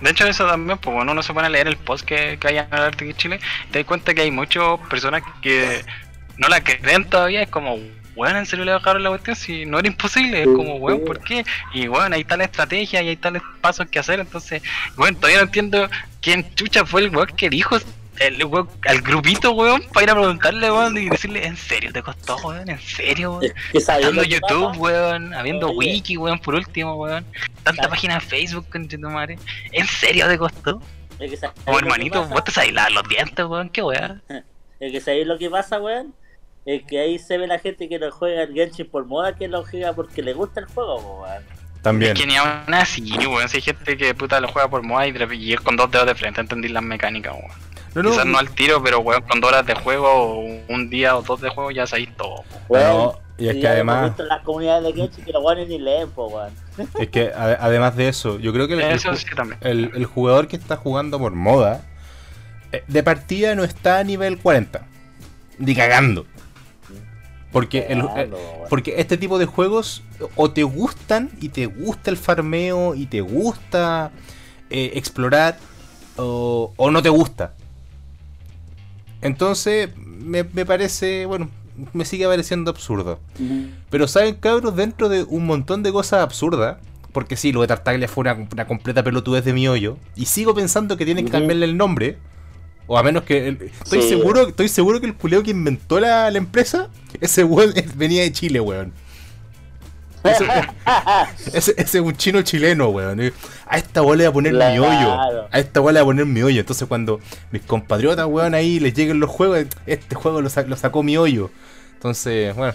De hecho, eso también, pues bueno, uno se pone a leer el post que, que hay en el Arte Geek Chile, te das cuenta que hay muchas personas que no la creen todavía. Es como, weón, en serio le bajaron la cuestión si no era imposible, es como, weón, ¿por qué? Y bueno, hay tal estrategia y hay tales pasos que hacer, entonces, bueno, todavía no entiendo quién chucha fue el weón que dijo el weón, al grupito, weón, para ir a preguntarle, weón, y decirle, ¿en serio te costó, weón? ¿En serio, weón? Haciendo YouTube, weón, habiendo wiki, weón, por último, weón. Tanta página de Facebook, con tu madre. ¿En serio te costó? Como hermanito, vos te sabés lavar los dientes, weón, qué weón. (laughs) Es que sabéis lo que pasa, weón es que ahí se ve la gente que no juega el Genshin por moda que lo juega porque le gusta el juego, weón. También. Es que ni aún así, weón. Si hay gente que puta lo juega por moda y, es con dos dedos de frente, entendí las mecánicas, weón. No, no, Quizás no al tiro, pero weón, con dos horas de juego, un día o dos de juego ya sabéis todo. Bueno, y es que además. las comunidades de Genshin que los weones ni leen, weón. (laughs) Es que además de eso, yo creo que el, el, jugador que está jugando por moda, eh, de partida no está a nivel 40. Ni cagando. Porque, el, eh, porque este tipo de juegos o te gustan y te gusta el farmeo y te gusta eh, explorar o, no te gusta. Entonces me, parece, bueno, me sigue pareciendo absurdo. Pero saben cabros, dentro de un montón de cosas absurdas, porque sí, lo de Tartaglia fue una, completa pelotudez de mi hoyo, y sigo pensando que tienen que cambiarle el nombre, o a menos que. Estoy seguro estoy seguro que el culeo que inventó la, la empresa, ese weón venía de Chile, weón. (laughs) Ese, es un chino chileno, weón. A esta weón le voy a poner mi hoyo. A esta weón le voy a poner mi hoyo. Entonces cuando mis compatriotas, weón, ahí les lleguen los juegos, este juego lo, lo sacó mi hoyo. Entonces, bueno.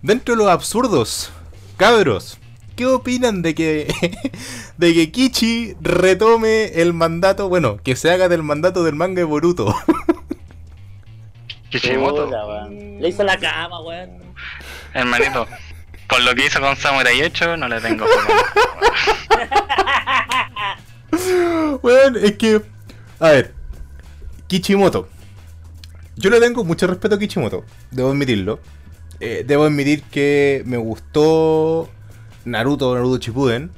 Dentro de los absurdos, cabros. ¿Qué opinan de que, (laughs) de que Kichi retome el mandato, bueno, que se haga del mandato del manga de Boruto? (laughs) Kishimoto. Le hizo la cama, weón. Hermanito, con lo que hizo con Samurai 8 no le tengo (laughs) Weón, es que. A ver. Kichimoto. Yo le tengo mucho respeto a Kichimoto, debo admitirlo. Eh, debo admitir que me gustó Naruto, Naruto Shippuden,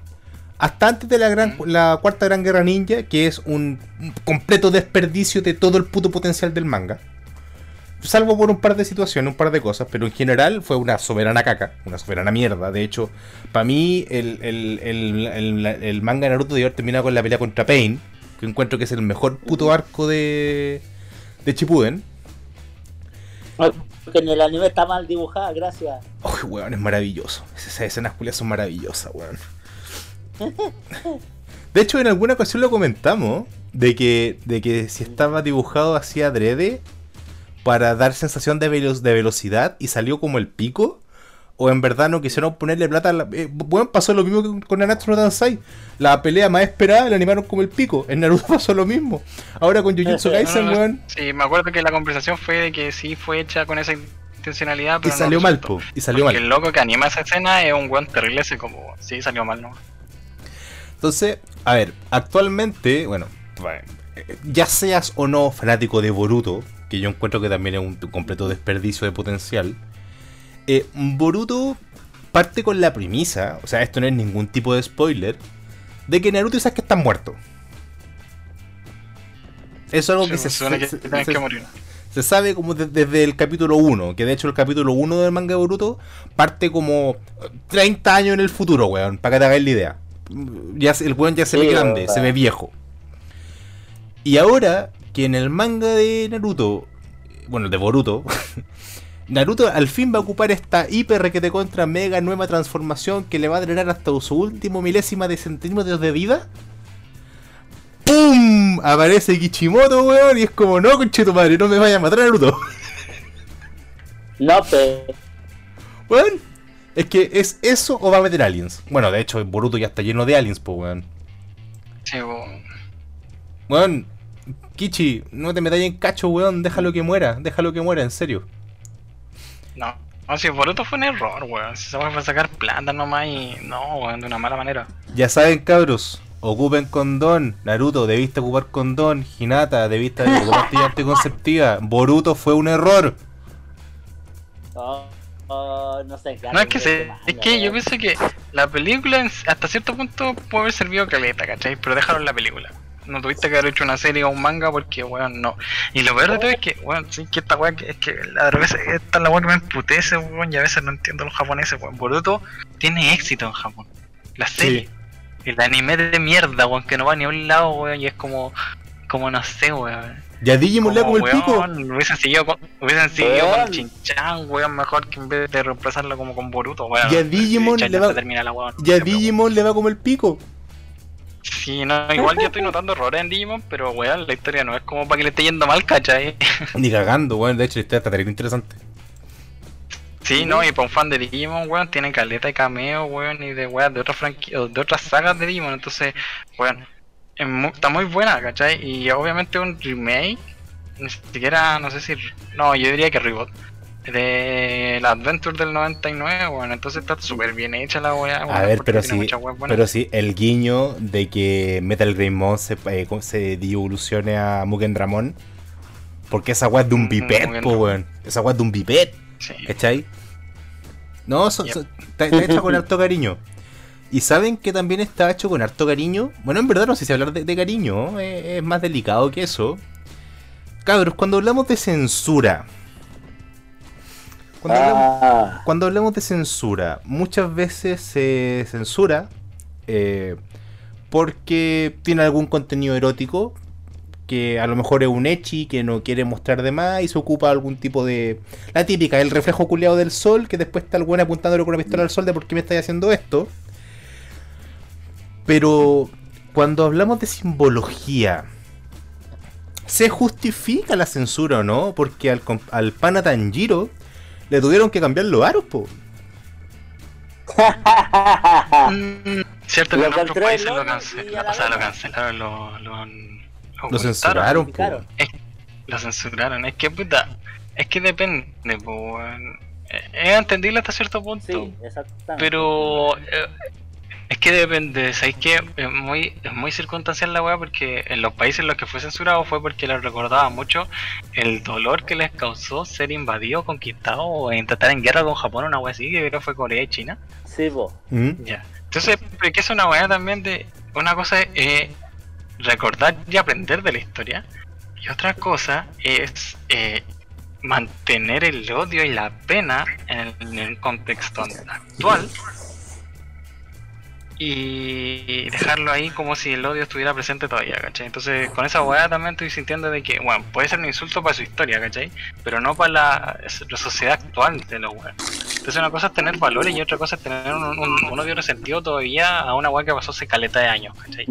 hasta antes de la, gran, la cuarta gran guerra ninja, que es un completo desperdicio de todo el puto potencial del manga. Salvo por un par de situaciones, un par de cosas, pero en general fue una soberana caca, una soberana mierda. De hecho, para mí el, el, manga de Naruto debe haber terminado con la pelea contra Pain, que encuentro que es el mejor puto arco de, de Shippuden. Porque en el anime está mal dibujada, gracias. Uy, weón, es maravilloso. Esas escenas culias son maravillosas, weón. (laughs) De hecho, en alguna ocasión lo comentamos. De que, de que si estaba dibujado así adrede para dar sensación de, de velocidad y salió como el pico o en verdad no quisieron ponerle plata. La, eh, bueno, pasó lo mismo con Nanatsu no Tansai. La pelea más esperada la animaron como el pico. En Naruto (laughs) pasó lo mismo. Ahora con Jujutsu Kaisen, weón. Sí, me acuerdo que la conversación fue de que sí fue hecha con esa intencionalidad. Pero y salió mal, po. Y salió mal. El loco que anima esa escena es un weón terrible ese como. Sí, salió mal, ¿no? Entonces, a ver, actualmente, bueno, ya seas o no fanático de Boruto, que yo encuentro que también es un completo desperdicio de potencial eh, Boruto parte con la premisa, o sea, esto no es ningún tipo de spoiler, de que Naruto y Sasuke están muertos. Eso es algo que se, se, que se sabe como desde el capítulo 1, que de hecho el capítulo 1 del manga de Boruto parte como 30 años en el futuro, weón, para que te hagáis la idea. Ya, el weón ya se ve grande, se ve viejo. Y ahora que en el manga de Naruto, bueno, de Boruto, (laughs) Naruto al fin va a ocupar esta hiper que te contra mega nueva transformación que le va a drenar hasta su último milésima de centímetros de vida. ¡Pum! Aparece Kichimoto, weón, y es como, no, conche tu madre, no me vaya a matar Naruto. No. Weón, es que es eso o va a meter aliens. Bueno, de hecho, Boruto ya está lleno de aliens, pues, weón. Sí, Weón, Kichi, no te metas en cacho, weón, déjalo que muera, déjalo que muera, en serio. No, no, si Boruto fue un error, weón. Si se va a sacar plantas nomás y. No, weón, de una mala manera. Ya saben, cabros, ocupen condón. Naruto, debiste ocupar condón. Hinata, debiste ocupar pastilla anticonceptiva. Boruto fue un error. Oh, oh, no sé, No, es que, se, es que yo pienso que la película hasta cierto punto puede haber servido caleta, ¿cachai? Pero déjalo en la película. No tuviste que haber hecho una serie o un manga porque, weón, no. Y lo peor de todo es que, weón, sí, que esta weón, es que a veces esta es la weón que me emputece, weón, y a veces no entiendo los japoneses, weón. Boruto tiene éxito en Japón. La serie. El anime de mierda, weón, que no va ni a un lado, weón, y es como, como no sé, weón. Ya Digimon le como el pico. Hubiesen seguido con, hubiesen seguido con Chinchan, weón, mejor que en vez de reemplazarlo como con Boruto, weón. Ya Digimon le va, ya Digimon le va como el pico. Sí, no, igual yo estoy notando errores en Digimon, pero weón, la historia no es como para que le esté yendo mal, ¿cachai? (laughs) Ni cagando, weón, de hecho la historia está terrible interesante. Sí, no, y para un fan de Digimon, weón, tiene caleta de cameo, weón, y de weón, de otras de otras sagas de Digimon, entonces, weón, está muy buena, ¿cachai? Y obviamente un remake, ni siquiera, no sé si, no, yo diría que reboot de la Adventure del 99, bueno, entonces está súper bien hecha la weá. a ver, pero sí, pero sí, el guiño de que Metal Greymon se, eh, se evolucione a Mugen Ramón, porque esa weá es de un mm, biped, po, weón. Esa weá es de un biped, sí. ¿cachai? No, está, hecho con harto cariño. Y saben que también está hecho con harto cariño. Bueno, en verdad no sé si hablar de, cariño, eh, es más delicado que eso. Cabros, cuando hablamos de censura, Ah. Cuando, hablamos, de censura, muchas veces se censura eh, porque tiene algún contenido erótico, que a lo mejor es un echi que no quiere mostrar de más y se ocupa algún tipo de... La típica, el reflejo culeado del sol, que después está el buen apuntándole con una pistola al sol de por qué me estáis haciendo esto. Pero cuando hablamos de simbología, ¿se justifica la censura o no? Porque al, al pana Tanjiro le tuvieron que cambiar los aros, po. Mm, (laughs) cierto que en otros países lo, cancelaron, o sea, lo cancelaron, lo, lo, lo censuraron, po. lo censuraron, es que puta, es que depende, po. Es entendible hasta cierto punto. Sí, exactamente. Pero eh, es que depende, ¿sabéis que es muy, es muy circunstancial la weá? Porque en los países en los que fue censurado fue porque les recordaba mucho el dolor que les causó ser invadido, conquistado o intentar en guerra con Japón, una weá así, que creo fue Corea y China. Sí, po. ¿Mm? Ya. Entonces, que es una weá también de. Una cosa es recordar y aprender de la historia, y otra cosa es eh, mantener el odio y la pena en el, en el contexto actual y dejarlo ahí como si el odio estuviera presente todavía, ¿cachai? Entonces con esa weá también estoy sintiendo de que, bueno, puede ser un insulto para su historia, ¿cachai? Pero no para la, sociedad actual de los weá. Entonces una cosa es tener valores y otra cosa es tener un, odio resentido todavía a una weá que pasó hace caleta de años, ¿cachai?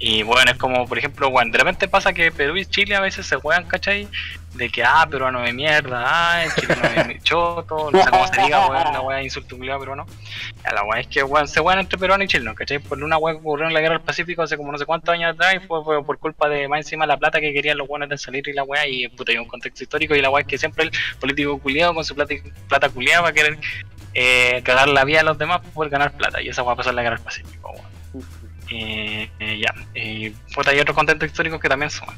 Y bueno, es como, por ejemplo, bueno, de repente pasa que Perú y Chile a veces se juegan, ¿cachai? De que, ah, peruano de mierda, ah, chileno de choto, no sé cómo se diga, weón, la weá insulto pero no. La weá es que, weón, se juegan entre peruano y chileno, ¿cachai? Por una weá que ocurrió en la guerra del Pacífico hace como no sé cuántos años atrás y fue, por culpa de más encima la plata que querían los buenos de salir y la weá, y puta, hay un contexto histórico y la weá es que siempre el político culiado con su plata, plata culiada va a querer eh, cagar la vida a los demás poder ganar plata, y esa weá pasó en la guerra del Pacífico, weón. Eh, eh, ya, y puta, hay otros contentos históricos que también son.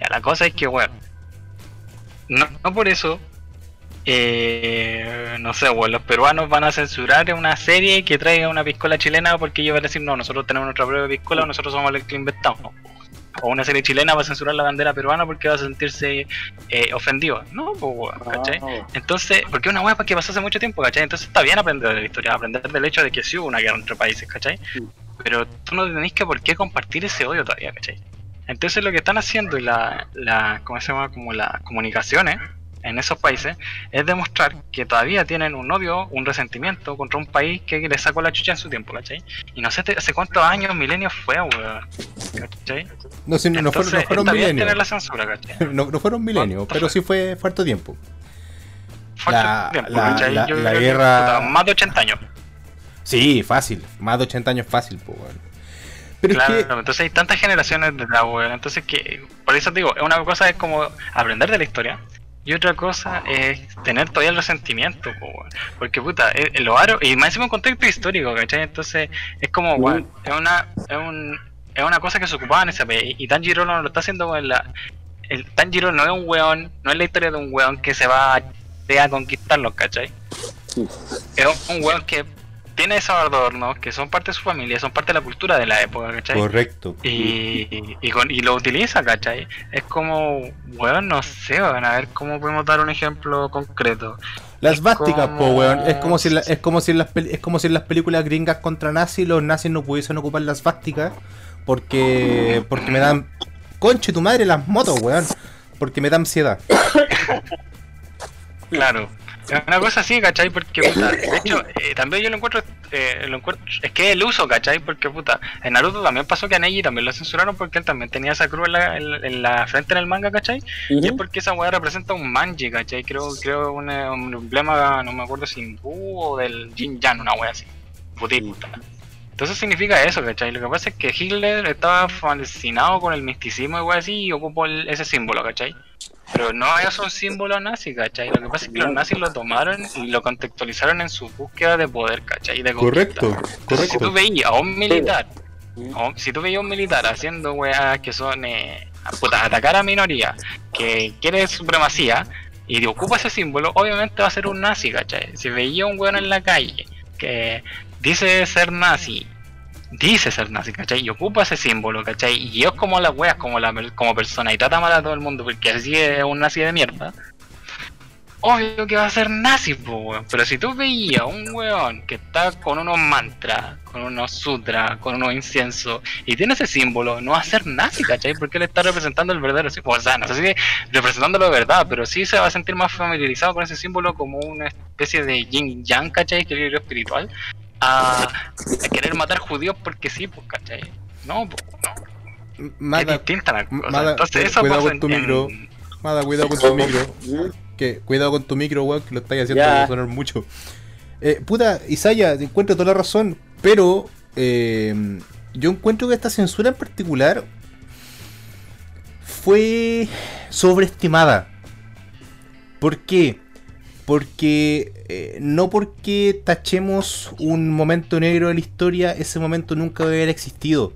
Ya, la cosa es que, bueno, no, no por eso, eh, no sé, bueno, los peruanos van a censurar una serie que traiga una piscola chilena porque ellos van a decir, no, nosotros tenemos nuestra propia piscola, nosotros somos los que inventamos. O una serie chilena va a censurar la bandera peruana porque va a sentirse eh, ofendido. No, pues, ¿cachai? Entonces, porque una hueá que pasó hace mucho tiempo, ¿cachai? Entonces está bien aprender de la historia, aprender del hecho de que sí hubo una guerra entre países, ¿cachai? pero tú no tenés que por qué compartir ese odio todavía, ¿cachai? Entonces lo que están haciendo y la, la, ¿cómo se llama? Como las comunicaciones en esos países es demostrar que todavía tienen un odio, un resentimiento contra un país que le sacó la chucha en su tiempo, ¿cachai? Y no sé hace cuántos años, milenios fue, weón. ¿cachai? No, sé, no, fueron, no fueron milenios. La censura, (laughs) no, no, fueron milenios, pero sí fue harto tiempo. la, la, la, guerra... más de 80 años. Sí, fácil. Más de 80 años fácil, pues, Pero claro, es que... entonces hay tantas generaciones de la web, entonces que, por eso digo, una cosa es como aprender de la historia, y otra cosa es tener todavía el resentimiento, porque puta, el, lo aro, y más en un contexto histórico, ¿cachai? Entonces es como, bueno, es una, es, un, es una cosa que se ocupaba en ese país, y Tanjiro no lo está haciendo con la... El Tanjiro no es un weón, no es la historia de un weón que se va a, a conquistarlos, ¿cachai? Es un weón que tiene esos adornos que son parte de su familia, son parte de la cultura de la época, ¿cachai? Correcto. Y, y, lo utiliza, ¿cachai? Es como, bueno, no sé, van a ver cómo podemos dar un ejemplo concreto. Las vásticas, po, weón. Es como si es como si en las es como si en las películas gringas contra nazis los nazis no pudiesen ocupar las vásticas porque porque me dan conche tu madre las motos, weón. Porque me da ansiedad. Claro. Una cosa así, ¿cachai? Porque, puta, de (laughs) hecho, eh, también yo lo encuentro, eh, lo encuentro, es que el uso, ¿cachai? Porque, puta, en Naruto también pasó que a Neji también lo censuraron porque él también tenía esa cruz en la, en, la frente en el manga, ¿cachai? Y es porque esa weá representa un manji, ¿cachai? Creo, creo un, un emblema, no me acuerdo si hindú o del Jin Yan, una weá así, budista. Entonces significa eso, ¿cachai? Lo que pasa es que Hitler estaba fascinado con el misticismo y así y ocupó ese símbolo, ¿cachai? Pero no es un símbolo nazi, ¿cachai? Lo que pasa es que los nazis lo tomaron y lo contextualizaron en su búsqueda de poder, ¿cachai? De correcto, correcto. Si tú veías a un militar, si tú veías a un militar haciendo weas que son, eh, puta, atacar a minoría, que quiere supremacía, y ocupa ese símbolo, obviamente va a ser un nazi, ¿cachai? Si veía a un weón en la calle que dice ser nazi dice ser nazi, ¿cachai? Y ocupa ese símbolo, ¿cachai? Y es como las weas, como, la, como persona, y trata mal a todo el mundo, porque así es un nazi de mierda. Obvio que va a ser nazi, po. Pero si tú veías un weón que está con unos mantras, con unos sutras, con unos inciensos, y tiene ese símbolo, no va a ser nazi, ¿cachai? Porque él está representando el verdadero símbolo. O sea, no sé si representándolo de verdad, pero sí se va a sentir más familiarizado con ese símbolo como una especie de yin yang, ¿cachai? Que es espiritual a, querer matar judíos porque sí, pues, ¿cachai? No, pues, no. Mada, es distinta la cosa. Entonces, eso cuidado con tu micro. Mada, cuidado con tu micro. Que, cuidado con tu micro, weón, que lo estáis haciendo sonar mucho. Eh, puta, Isaya, te encuentro toda la razón, pero eh, yo encuentro que esta censura en particular fue sobreestimada. ¿Por qué? Porque eh, no porque tachemos un momento negro de la historia, ese momento nunca debe haber existido.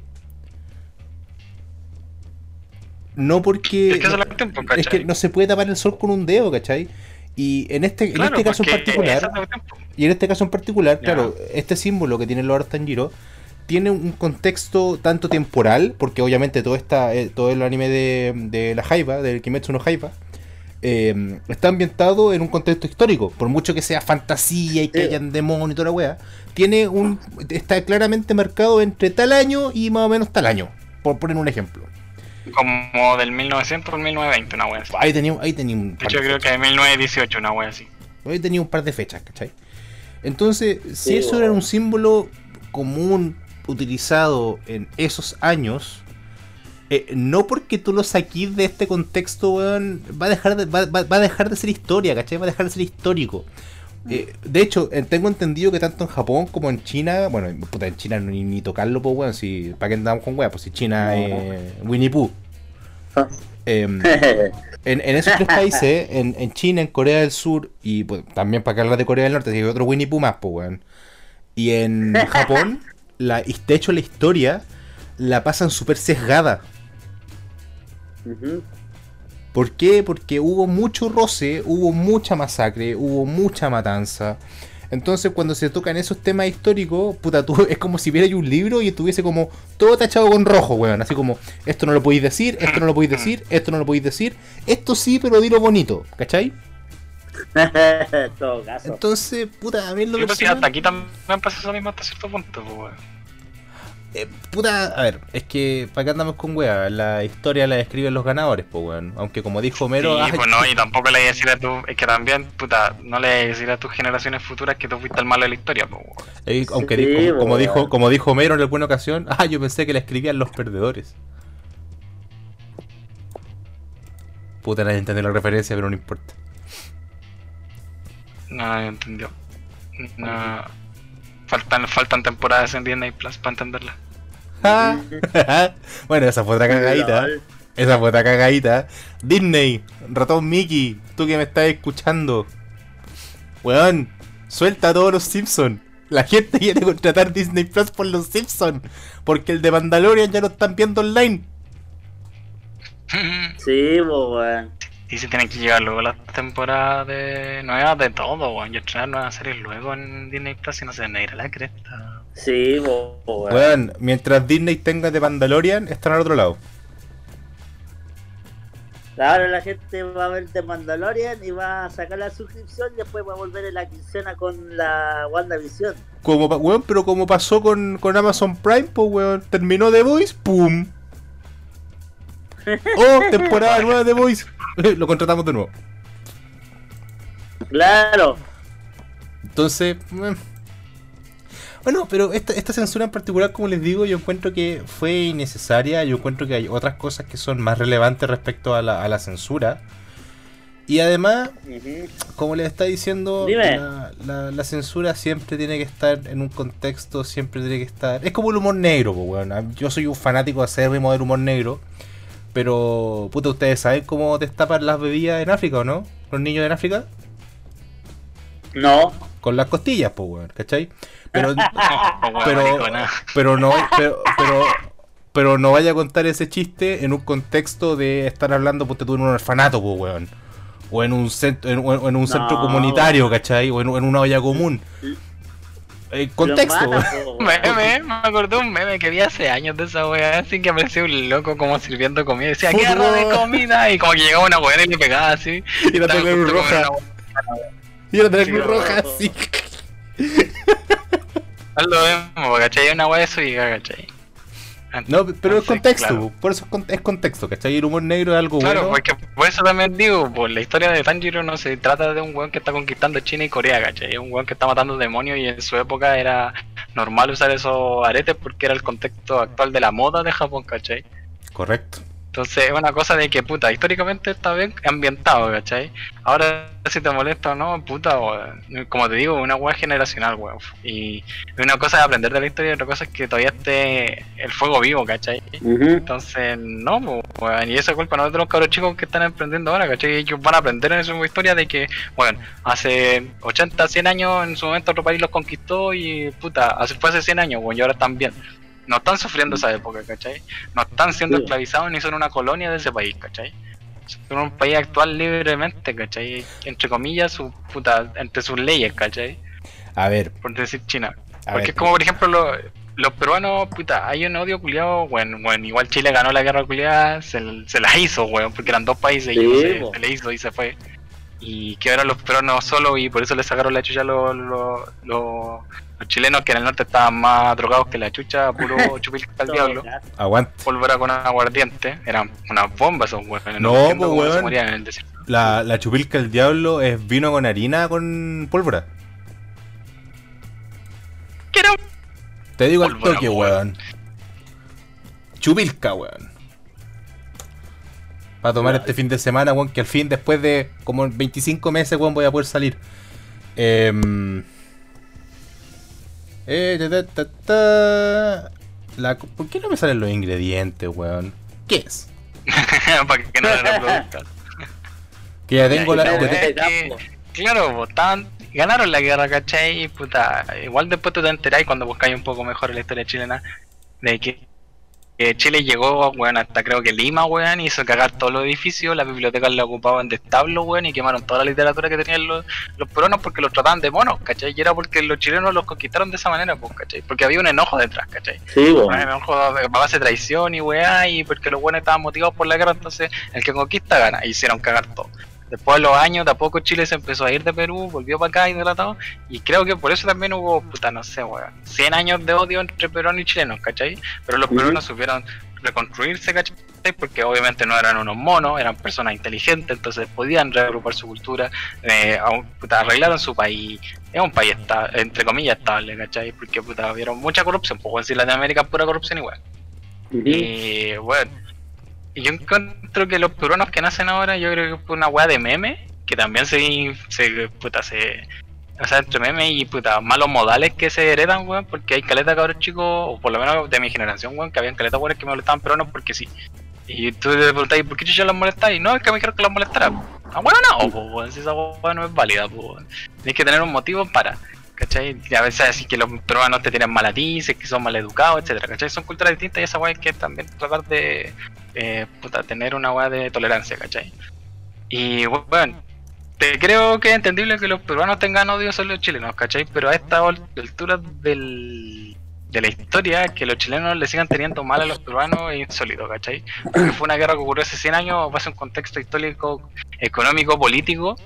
No porque. Es que, no se puede tapar el sol con un dedo, ¿cachai? Y en este, en este caso en particular. Y en este caso en particular, claro, este símbolo que tiene Lord Tanjiro tiene un contexto tanto temporal, porque obviamente todo esta, eh, todo el anime de, de la Jaiba, del Kimetsu no Jaiba, eh, está ambientado en un contexto histórico, por mucho que sea fantasía y que hayan demonios y toda la wea, tiene un está claramente marcado entre tal año y más o menos tal año, por poner un ejemplo. Como del 1900 al 1920, una wea así. Ahí tenía, ahí tenía un De hecho, creo que de 1918, una wea así. Ahí tenía un par de fechas, ¿cachai? Entonces, si eso era un símbolo común utilizado en esos años, eh, no porque tú lo saquís de este contexto, weón, va a dejar de, va, a dejar de ser historia, ¿cachai? Va a dejar de ser histórico. Eh, de hecho, eh, tengo entendido que tanto en Japón como en China, bueno, puta, en China ni, ni tocarlo, pues, weón, si, ¿para qué andamos con weón? Pues si China es Winnie Pooh. Ah. Em, (laughs) en, esos tres países, en, China, en Corea del Sur y pues, también para que hablar de Corea del Norte, hay otro Winnie Pooh más, pues, weón. Y en (laughs) Japón, la, de hecho, la historia la pasan súper sesgada. ¿Por qué? Porque hubo mucho roce, hubo mucha masacre, hubo mucha matanza. Entonces, cuando se tocan esos temas históricos, puta, tú, (laughs) es como si hubiera un libro y estuviese como todo tachado con rojo, weón. Así como, esto no lo podéis decir, esto no lo podéis decir, esto no lo podéis decir, esto sí, pero dilo bonito, ¿cachai? (laughs) todo caso. Entonces, puta, a mí lo que. hasta aquí también pasa eso mismo hasta cierto punto, weón. Eh, puta, a ver, es que para qué andamos con weá, la historia la escriben los ganadores, pues weón. Aunque como dijo Homero. Sí, pues no, (laughs) y tampoco le voy a decir a tu. Es que también, puta, no le voy a decir a tus generaciones futuras que tú fuiste el malo de la historia, pues weón. aunque como, dijo, como dijo Homero en alguna ocasión, (laughs) ah, yo pensé que la escribían los perdedores. Puta, nadie entendió la referencia, pero no importa. Nadie entendió. No. Faltan, faltan temporadas en Disney Plus para entenderla. (laughs) bueno, esa fue otra cagadita. Esa fue otra cagadita. Disney, ratón Mickey, tú que me estás escuchando. Weón, suelta a todos los Simpsons. La gente quiere contratar Disney Plus por los Simpsons. Porque el de Mandalorian ya lo están viendo online. (laughs) Sí, weón. Y si tienen que llegar luego las temporadas de nuevas de todo, weón. Y estrenar nuevas series luego en Disney Plus y no se van a ir a la cresta. Sí, weón. Weón, mientras Disney tenga de Mandalorian, están al otro lado. Ahora la gente va a ver The Mandalorian y va a sacar la suscripción y después va a volver en la quincena con la WandaVision. Como, weón, pero como pasó con, con Amazon Prime, pues weón, terminó The Voice, ¡pum! (laughs) Oh, temporada nueva de The Voice. (laughs) Lo contratamos de nuevo. Claro. Entonces, eh. Bueno, pero esta, esta censura en particular, como les digo, yo encuentro que fue innecesaria. Yo encuentro que hay otras cosas que son más relevantes respecto a la, a la censura. Y además, como les está diciendo, la, la, la, censura siempre tiene que estar en un contexto, siempre tiene que estar... Es como el humor negro, pues, bueno. Yo soy un fanático acérrimo del humor negro. Pero, puta, ¿ustedes saben cómo destapan las bebidas en África o no? ¿Los niños en África? No. Con las costillas, pues, weón, ¿cachai? Pero, (laughs) pero, pero no, pero, pero, pero no vaya a contar ese chiste en un contexto de estar hablando, pues, tú en un orfanato, pues, weón. O en un centro, en, en un centro comunitario, ¿cachai? O en, en una olla común. Eh, contexto. (laughs) meme, me acordé un meme que vi hace años de esa weá, así que aparecía un loco como sirviendo comida y decía guerra de comida y como que llegaba una weá y le pegaba así. Y la tenía roja. Y la tenía roja así. Es lo mismo, ¿cachai? Una weá de eso y ¿cachai? No, pero es contexto, por eso es contexto, ¿cachai? El humor negro es algo claro, bueno. Claro, porque por eso también digo, pues la historia de Tanjiro no se trata de un weón que está conquistando China y Corea, ¿cachai? Es un weón que está matando demonios y en su época era normal usar esos aretes porque era el contexto actual de la moda de Japón, ¿cachai? Correcto. Entonces es una cosa de que, puta, históricamente está bien ambientado, ¿cachai? Ahora, si te molesta o no, puta, como te digo, una weá generacional, weón. Y una cosa es aprender de la historia y otra cosa es que todavía esté el fuego vivo, ¿cachai? Entonces, no, weón. Y eso es culpa no de los cabros chicos que están emprendiendo ahora, ¿cachai? Ellos van a aprender en su historia de que, bueno, hace 80, 100 años en su momento otro país los conquistó y, puta, hace, fue hace 100 años, weón, y ahora están bien no están sufriendo esa época, ¿cachai? No están siendo esclavizados ni son una colonia de ese país, ¿cachai? Son un país actual libremente, ¿cachai? Entre comillas, su puta, entre sus leyes, ¿cachai? A ver. Por decir China. Porque es como, por ejemplo, los, los peruanos, puta, hay un odio culiado, bueno, bueno, igual Chile ganó la guerra culiada, se, se la hizo, weón, porque eran dos países y se, se, le hizo y se fue. Y que ahora los peruanos solo y por eso le sacaron la chucha a los, los, los los chilenos que en el norte estaban más drogados que la chucha, puro (laughs) chupil al diablo. Aguante. Pólvora con aguardiente. Eran unas bombas esos weones. No, pues weón. La, la chupilca del diablo es vino con harina con pólvora. ¿Qué era? Te digo al toque, weón. Chupilca, weón. Para tomar este fin de semana, weón, que al fin, después de como 25 meses, weón, voy a poder salir. Eh, eh, ta, ta, ta, La, ¿Por qué no me salen los ingredientes, weón? ¿Qué es? (laughs) Para que no le reproduzcan. (laughs) que ya tengo la. claro, ganaron la guerra, ¿cachai? Puta, igual después tú te enteráis cuando buscáis un poco mejor la historia chilena de que que Chile llegó, weón, hasta creo que Lima, weón, hizo cagar todos los edificios, las bibliotecas la ocupaban de establo, weón, y quemaron toda la literatura que tenían los, los peruanos porque los trataban de monos, ¿cachai? Y era porque los chilenos los conquistaron de esa manera, pues, ¿cachai? Porque había un enojo detrás, ¿cachai? Sí, weón. Un enojo a base de traición y weá, y porque los buenos estaban motivados por la guerra, entonces el que conquista gana, y hicieron cagar todo. Después de los años, de a poco Chile se empezó a ir de Perú, volvió para acá hidratado. Y creo que por eso también hubo, puta, no sé, weón, 100 años de odio entre peruanos y chilenos, ¿cachai? Pero los peruanos supieron reconstruirse, ¿cachai? Porque obviamente no eran unos monos, eran personas inteligentes, entonces podían reagrupar su cultura, eh, puta, arreglaron su país. Es un país, entre comillas, estable, ¿cachai? Porque, puta, vieron mucha corrupción, pues en Latinoamérica es pura corrupción igual. Y, bueno y yo encuentro que los peruanos que nacen ahora, yo creo que es una weá de meme, que también se, se, puta, se, o sea, entre memes y puta, malos modales que se heredan, weón, porque hay caleta cabros chicos, o por lo menos de mi generación, weón, que habían caleta weón que me molestaban, pero no porque sí. Y tú te preguntas, ¿por qué yo las molestáis? No, es que me quiero que las molestara. Ah, bueno, no, pues, si esa weón no es válida, pues, Tienes que tener un motivo para. ¿Cachai? Y a veces así que los peruanos te tienen mal a ti, que son mal educados, etcétera, ¿cachai? Son culturas distintas y esa weá hay que también tratar de eh, puta, tener una weá de tolerancia, ¿cachai? Y bueno, te creo que es entendible que los peruanos tengan odio a los chilenos, ¿cachai? Pero a esta altura de la historia, que los chilenos le sigan teniendo mal a los peruanos es insólito, ¿cachai? Porque fue una guerra que ocurrió hace 100 años, ser un contexto histórico, económico, político,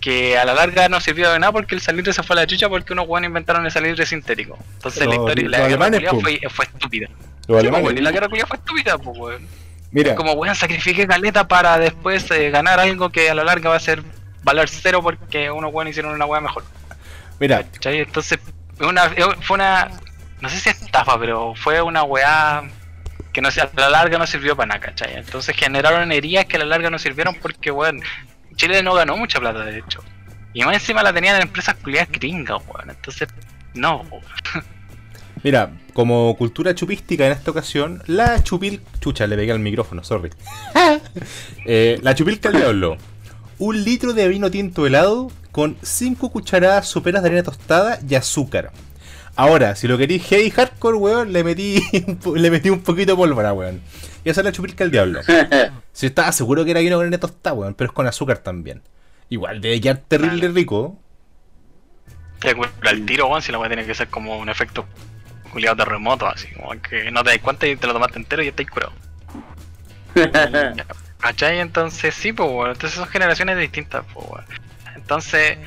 que a la larga no sirvió de nada porque el salitre se fue a la chucha porque unos buenos inventaron el salitre sintético. Entonces la historia, la guerra fue, fue, estúpida. Los alemanes, y la guerra fue estúpida, pues, weón. Mira. Como, weón, sacrifique caleta para después eh, ganar algo que a la larga va a ser valor cero porque unos weones hicieron una weá mejor. Mira. Entonces, una, fue una. No sé si estafa, pero fue una weá que no sé, a la larga no sirvió para nada, ¿cachai? Entonces generaron heridas que a la larga no sirvieron porque, weón, Chile no ganó mucha plata, de hecho. Y más encima la tenían en empresas culiadas gringas, weón. Entonces, no, Mira, como cultura chupística en esta ocasión, la chupil. Chucha, le pegué al micrófono, sorry. (laughs) eh, la chupilca del diablo. Un litro de vino tinto helado con 5 cucharadas soperas de harina tostada y azúcar. Ahora, si lo queréis hey hardcore, weón, le metí, (laughs) le metí un poquito de pólvora, weón. Y esa es la chupilca del diablo. (laughs) si estaba seguro que era vino con tostada, weón, pero es con azúcar también. Igual debe quedar terrible rico. Te el tiro, weón, si la weón tiene que ser como un efecto culiado terremoto, así, como que no te das cuenta y te lo tomaste entero y ya estáis curado. (laughs) ¿Cachai? Entonces sí, pues bueno, entonces son generaciones distintas, pues bueno. Entonces,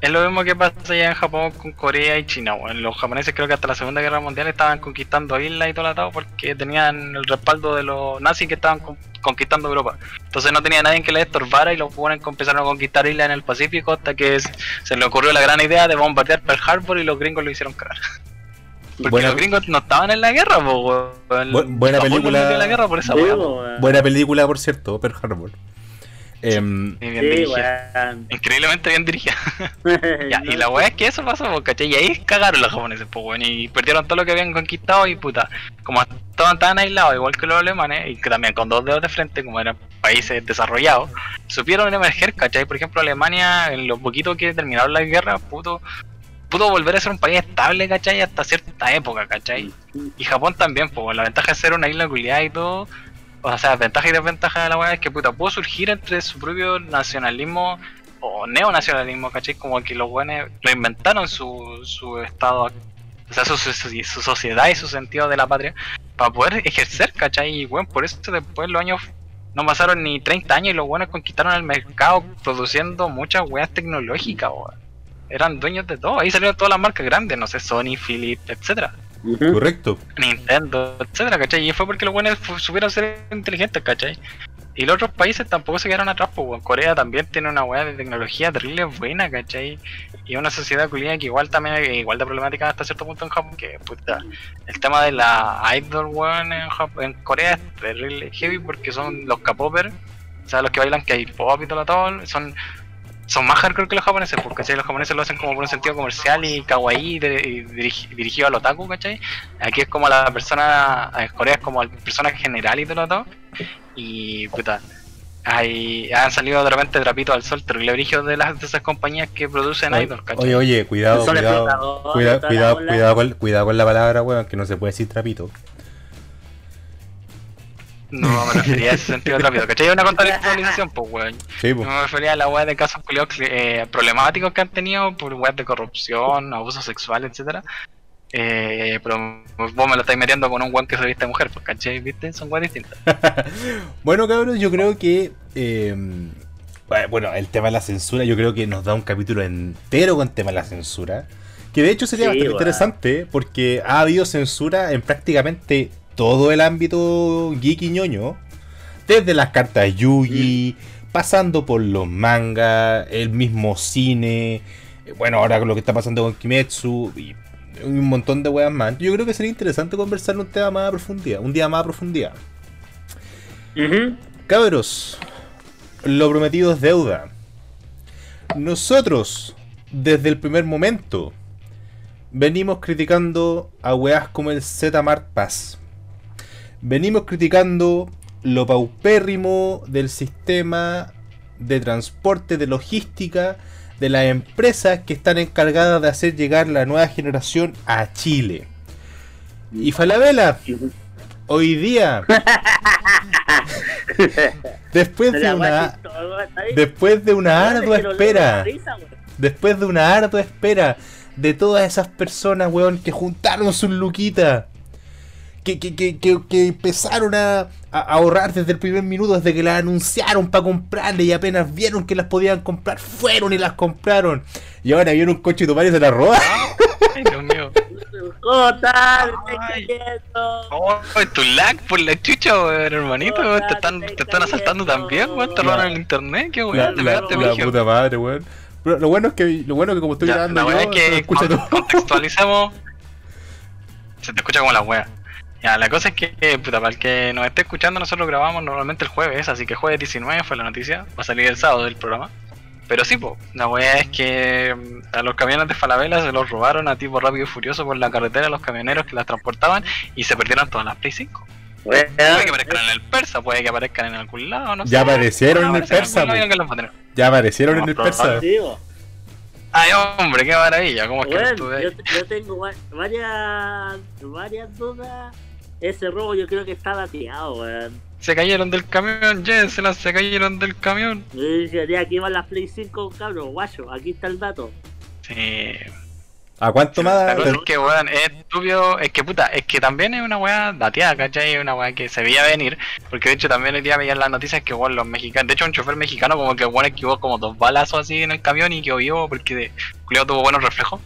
es lo mismo que pasa allá en Japón con Corea y China, bueno. Los japoneses creo que hasta la Segunda Guerra Mundial estaban conquistando islas y todo lo porque tenían el respaldo de los nazis que estaban conquistando Europa. Entonces no tenía nadie que les estorbara y los buenos empezaron a conquistar islas en el Pacífico hasta que se le ocurrió la gran idea de bombardear Pearl Harbor y los gringos lo hicieron cagar. (laughs) Porque los gringos no estaban en la guerra, po, buena película. la guerra por esa buena película, por cierto, Pearl Harbor. Em, Increíblemente bien dirigida. (laughs) y la weá es que eso pasó, ¿cachai? Y ahí cagaron los japoneses, pues, bueno, y perdieron todo lo que habían conquistado y puta, como estaban tan aislados, igual que los alemanes, y que también con dos dedos de frente, como eran países desarrollados, supieron emerger, ¿cachai? Por ejemplo, Alemania, en lo poquito que terminaron la guerra, puto, pudo volver a ser un país estable, ¿cachai? Hasta cierta época, ¿cachai? Y Japón también, pues la ventaja de ser una isla culiada y todo, o sea, ventaja y desventaja de la weá es que puta, pudo surgir entre su propio nacionalismo o neonacionalismo, ¿cachai? Como que los buenos lo inventaron su, su estado, o sea, su, su, sociedad y su sentido de la patria para poder ejercer, ¿cachai? Y bueno, por eso después los años no pasaron ni 30 años y los buenos conquistaron el mercado produciendo muchas weas tecnológicas, eran dueños de todo. Ahí salieron todas las marcas grandes, no sé, Sony, Philips, etcétera. Correcto. Nintendo, etcétera, ¿cachai? Y fue porque los buenos supieron ser inteligentes, ¿cachai? Y los otros países tampoco se quedaron atrás, pues Corea también tiene una weá de tecnología terrible buena, ¿cachai? Y una sociedad culiada que igual también es igual de problemática hasta cierto punto en Japón, que puta, el tema de la idol weón en, en Corea es terrible heavy porque son los K-popers, o sea, los que bailan K-pop y todo, todo son son más hardcore que los japoneses, porque ¿cachai? los japoneses lo hacen como por un sentido comercial y kawaii y dirigido al otaku, ¿cachai? Aquí es como la persona, en Corea es como el personaje general y todo lo Y puta, hay, han salido de repente trapitos al sol brillo de las de esas compañías que producen oye, idols, ¿cachai? Oye, oye, cuidado, cuidado, cuidado, cuidado, cuidado, con, cuidado con la palabra, weón, que no se puede decir trapito. No me refería a ese sentido rápido, ¿cachai? Una contextualización, pues, weón. Sí, pues. No me refería a la weá de casos eh, problemáticos que han tenido por weá de corrupción, abuso sexual, etcétera. Eh, pero vos me lo estáis metiendo con un weón que se viste mujer, pues, ¿cachai? ¿Viste? Son weas distintas. (laughs) bueno, cabrón, yo creo que. Eh, bueno, el tema de la censura, yo creo que nos da un capítulo entero con el tema de la censura. Que de hecho sería bastante interesante porque ha habido censura en prácticamente todo el ámbito geek y ñoño, desde las cartas Yugi, pasando por los mangas, el mismo cine, bueno, ahora con lo que está pasando con Kimetsu y un montón de weas más. Yo creo que sería interesante conversar un tema más a profundidad, un día más a profundidad. Cabros, lo prometido es deuda. Nosotros desde el primer momento venimos criticando a weas como el Z-Mart Pass. Venimos criticando lo paupérrimo del sistema de transporte, de logística, de las empresas que están encargadas de hacer llegar la nueva generación a Chile. Y Falabella, hoy día, (laughs) después de una, después de una ardua espera, después de una ardua espera de todas esas personas, weón, que juntaron sus luquitas, que, que, que, que, empezaron a, ahorrar desde el primer minuto, desde que las anunciaron para comprarle y apenas vieron que las podían comprar, fueron y las compraron. Y ahora vieron un coche y tu padre se la roba. Ay, Dios mío. ¿Cómo estás? Oh, tu lag por la chucha, weón, hermanito, Te están, te están asaltando también, weón. Te roban el internet, qué weón. La, la, puta madre, weón. Pero lo bueno es que, lo bueno es que como estoy grabando yo, es que contextualizamos. (laughs) se te escucha como la wea. Ya, la cosa es que, puta, para el que nos esté escuchando, nosotros grabamos normalmente el jueves, así que jueves 19 fue la noticia, va a salir el sábado del programa. Pero sí, po, la wea es que mm, a los camiones de Falabella se los robaron a tipo rápido y furioso por la carretera los camioneros que las transportaban y se perdieron todas las Play 5. puede que aparezcan en el persa, puede que aparezcan en algún lado, no ya Aparecieron en el persa, ya aparecieron en el persa. Ay, hombre, qué maravilla. ¿Cómo es que yo, yo tengo varias, varias dudas. Ese robo yo creo que está dateado, weón. Se cayeron del camión, Jensen, se cayeron del camión. Aquí van las Play 5, cabrón, guacho, aquí está el dato. Sí. ¿A cuánto más? La cosa es que, weón, es estúpido. Es que, puta, es que también es una weá dateada, ¿cachai? Es una weá que se veía venir. Porque de hecho también el día veían las noticias que, weón, los mexicanos. De hecho, un chofer mexicano, como que, weón, esquivó como dos balazos así en el camión y quedó vivo porque Julio tuvo buenos reflejos.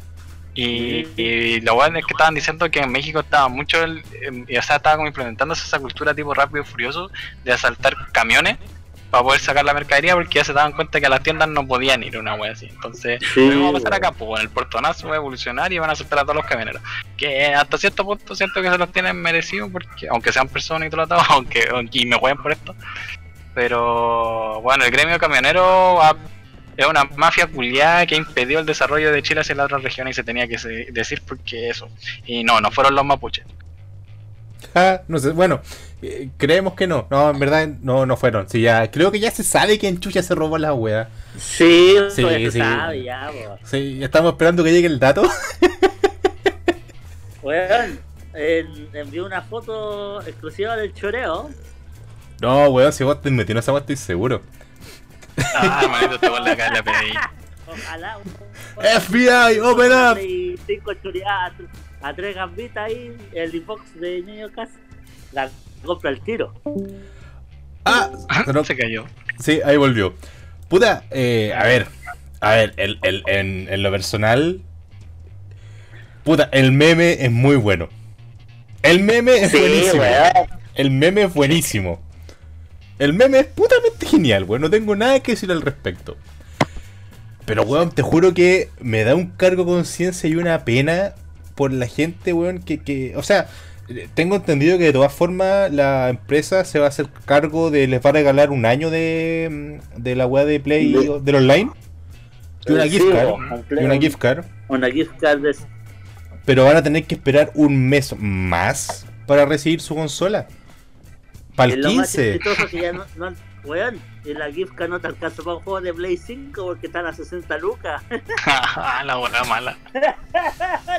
Y, y lo bueno es que estaban diciendo que en México estaba mucho, el, em, o sea, estaba como implementándose esa cultura tipo rápido y furioso de asaltar camiones para poder sacar la mercadería porque ya se daban cuenta que a las tiendas no podían ir una wea así. Entonces, sí, lo va a pasar acá, pues en el portonazo va a evolucionar y van a aceptar a todos los camioneros. Que hasta cierto punto siento que se los tienen merecidos porque, aunque sean personas y tratados, (laughs) aunque, aunque me jueguen por esto. Pero bueno, el gremio camionero es una mafia culiada que impidió el desarrollo de Chile hacia las otras regiones y se tenía que decir porque eso. Y no, no fueron los mapuches. (laughs) Ah, no sé, bueno, eh, creemos que no. No, en verdad no, no fueron. Sí, ya, creo que ya se sabe que en Chucha se robó la wea. Sí, sí, sí. Sabe, ya, sí, estamos esperando que llegue el dato. (laughs) Weón, envió una foto exclusiva del choreo. No, weón, si vos te metí en esa wea estoy seguro. Ah, manito, te la PDI. Ojalá. FBI, open up. Cinco choreadas a tres gambitas ahí, el inbox de Niño Casa. La compra el tiro. Ah, no se cayó. Sí, ahí volvió. Puta, eh, a ver, a ver, el, el, en, en, lo personal, puta, el meme es muy bueno. El meme es buenísimo. El meme es buenísimo. El meme es putamente genial, weón. No tengo nada que decir al respecto. Pero, weón, te juro que me da un cargo de conciencia y una pena por la gente, weón, que, que, o sea, tengo entendido que de todas formas la empresa se va a hacer cargo de, les va a regalar un año de, de la web de Play, de, del online. Y una, gift card, y una gift card. Una gift card. Pero van a tener que esperar un mes más para recibir su consola. Para el 15. Weón, y la gift card no te alcanza para un juego de Play 5 porque están a 60 lucas. (laughs) (laughs) la weá mala.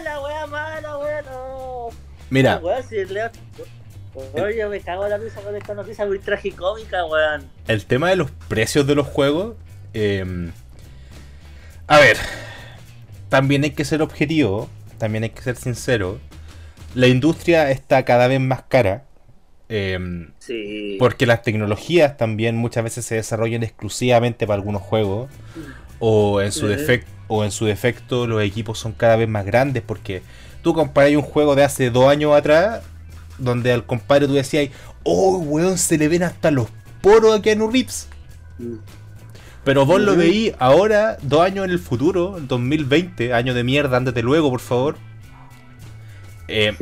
la weá mala, weón. Mira. Weón, si leo... Oye, me cago en la risa con esta noticia muy tragicómica, weón. El tema de los precios de los juegos. Eh... A ver. También hay que ser objetivo. También hay que ser sincero. La industria está cada vez más cara. Em, porque las tecnologías también muchas veces se desarrollan exclusivamente para algunos juegos. O en, su defecto, o en su defecto los equipos son cada vez más grandes porque tú comparas un juego de hace dos años atrás donde al compadre tú decías, oh weón, se le ven hasta los poros a Keanu Reeves. Mm. Pero vos lo veí ahora, dos años en el futuro, en 2020, año de mierda, ándate luego, por favor. Eh,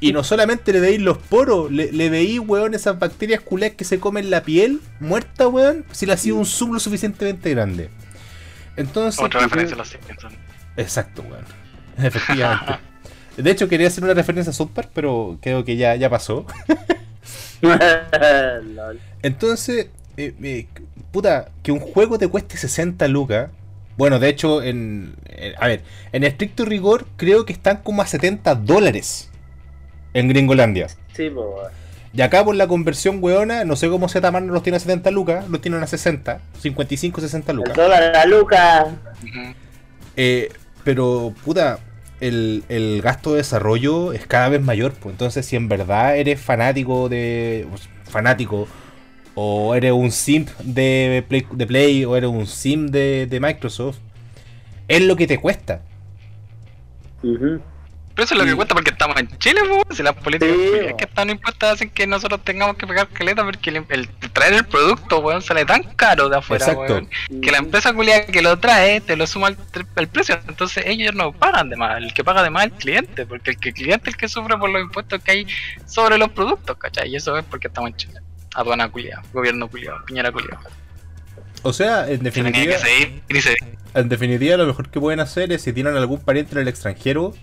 y, no solamente le veis los poros, le, le veis, weón, esas bacterias culeas que se comen la piel muerta, weón, si le ha sido un zoom lo suficientemente grande. Entonces. Otra referencia a los Simpsons. Exacto, weón. (laughs) Efectivamente. De hecho, quería hacer una referencia a South Park, pero creo que ya, ya pasó. (laughs) Entonces, eh, eh, puta, que un juego te cueste 60 lucas. Bueno, de hecho, en, a ver, en estricto rigor, creo que están como a 70 dólares en Gringolandia. Sí, pues. Y acá por la conversión weona, no sé cómo Z no los tiene a 70 lucas, los tienen a 60, 55, 60 lucas. El dólar a la luca. Eh, pero, puta, el, el, gasto de desarrollo es cada vez mayor. Pues entonces, si en verdad eres fanático de. Pues, fanático. O eres un simp de Play, de Play o eres un simp de, de Microsoft. Es lo que te cuesta. Pero eso es lo que cuesta porque estamos en Chile, pues, si las políticas que están impuestas hacen que nosotros tengamos que pagar caleta porque el, traer el producto, weón, sale tan caro de afuera, weón, que la empresa culia que lo trae te lo suma el, precio. Entonces ellos no pagan de más, el que paga de más es el cliente, porque el, que, cliente es el que sufre por los impuestos que hay sobre los productos, ¿cachai? Y eso es porque estamos en Chile. Aduana culia, gobierno culia, piñera culia. O sea, en definitiva, en definitiva lo mejor que pueden hacer es si tienen algún pariente en el extranjero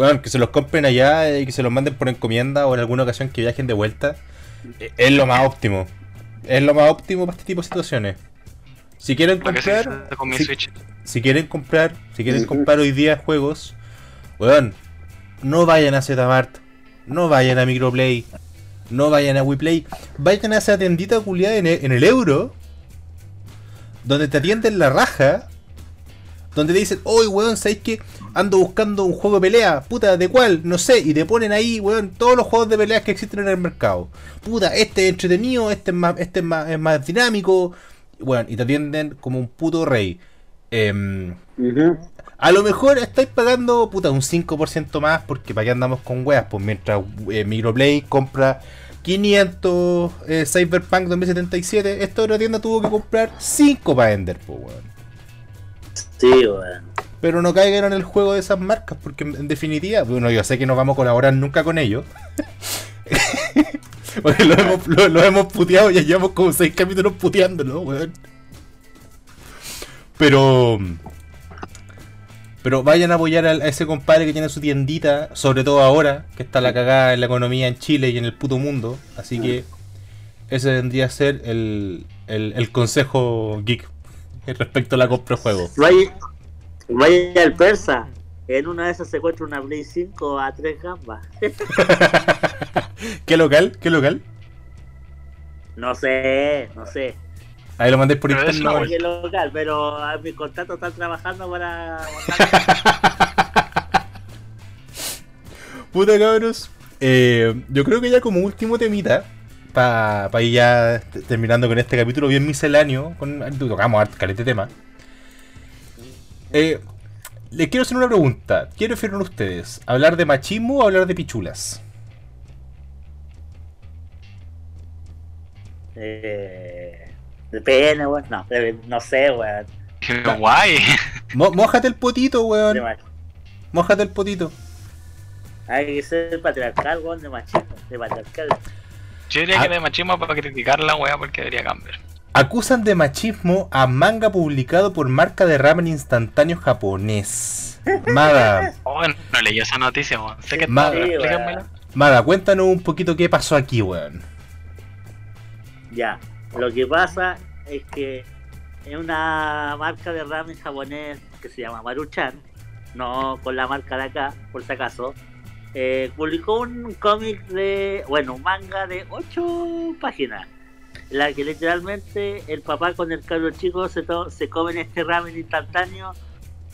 bueno, que se los compren allá y que se los manden por encomienda o en alguna ocasión que viajen de vuelta. Es lo más óptimo. Es lo más óptimo para este tipo de situaciones. Si quieren comprar. Si, quieren comprar. Si quieren comprar hoy día juegos. Weón. No vayan a Zmart. No vayan a Microplay. No vayan a WePlay. Vayan a esa tiendita culiada en en el euro. Donde te atienden la raja donde te dicen, oye, weón, ¿sabéis que ando buscando un juego de pelea? Puta, ¿de cuál? No sé. Y te ponen ahí, weón, todos los juegos de peleas que existen en el mercado. Puta, este es entretenido, este es más, este es más, es más dinámico. Weón, y te atienden como un puto rey. Em, a lo mejor estáis pagando, puta, un 5% más, porque para qué andamos con weas, pues mientras eh, Microplay compra 500 eh, Cyberpunk 2077, esta otra tienda tuvo que comprar 5 para vender, pues weón. Sí, weón. Pero no caigan en el juego de esas marcas, porque en definitiva, bueno, yo sé que no vamos a colaborar nunca con ellos. (laughs) porque lo hemos, lo, hemos puteado, ya llevamos como seis capítulos puteándolo, weón. Pero. Pero vayan a apoyar a, ese compadre que tiene su tiendita, sobre todo ahora, que está la cagada en la economía en Chile y en el puto mundo. Así que ese vendría a ser el, el, el consejo geek respecto a la compra de juego. Vaya, vaya al persa. En una de esas se encuentra una Play 5 a 3 gambas. (laughs) ¿Qué local? ¿Qué local? No sé, no sé. Ahí lo mandé por internet. No sé qué local, pero a mi contacto están trabajando para. (laughs) Puta cabros. Eh, yo creo que ya como último temita, para ir ya terminando con este capítulo bien misceláneo, con, tocamos calete tema. Eh, les quiero hacer una pregunta. ¿Qué prefieren ustedes? ¿Hablar de machismo o hablar de pichulas? Eh, depende, weón. No, no sé, weón. Qué guay. (laughs) Mójate el potito, weón. Mójate el potito. Hay que ser patriarcal, weón, de machismo, de patriarcal. Yo diría que de machismo para criticar la porque debería cambiar. Acusan de machismo a manga publicado por marca de ramen instantáneo japonés. (laughs) Mada. Oh, no leí esa noticia, weón. Sé que Mada, Mada, cuéntanos un poquito qué pasó aquí, weón. Ya, lo que pasa es que es una marca de ramen japonés que se llama Maruchan, no con la marca de acá, por si acaso, eh, publicó un cómic de, bueno, un manga de 8 páginas, la que literalmente el papá con el cabro chico se, se comen este ramen instantáneo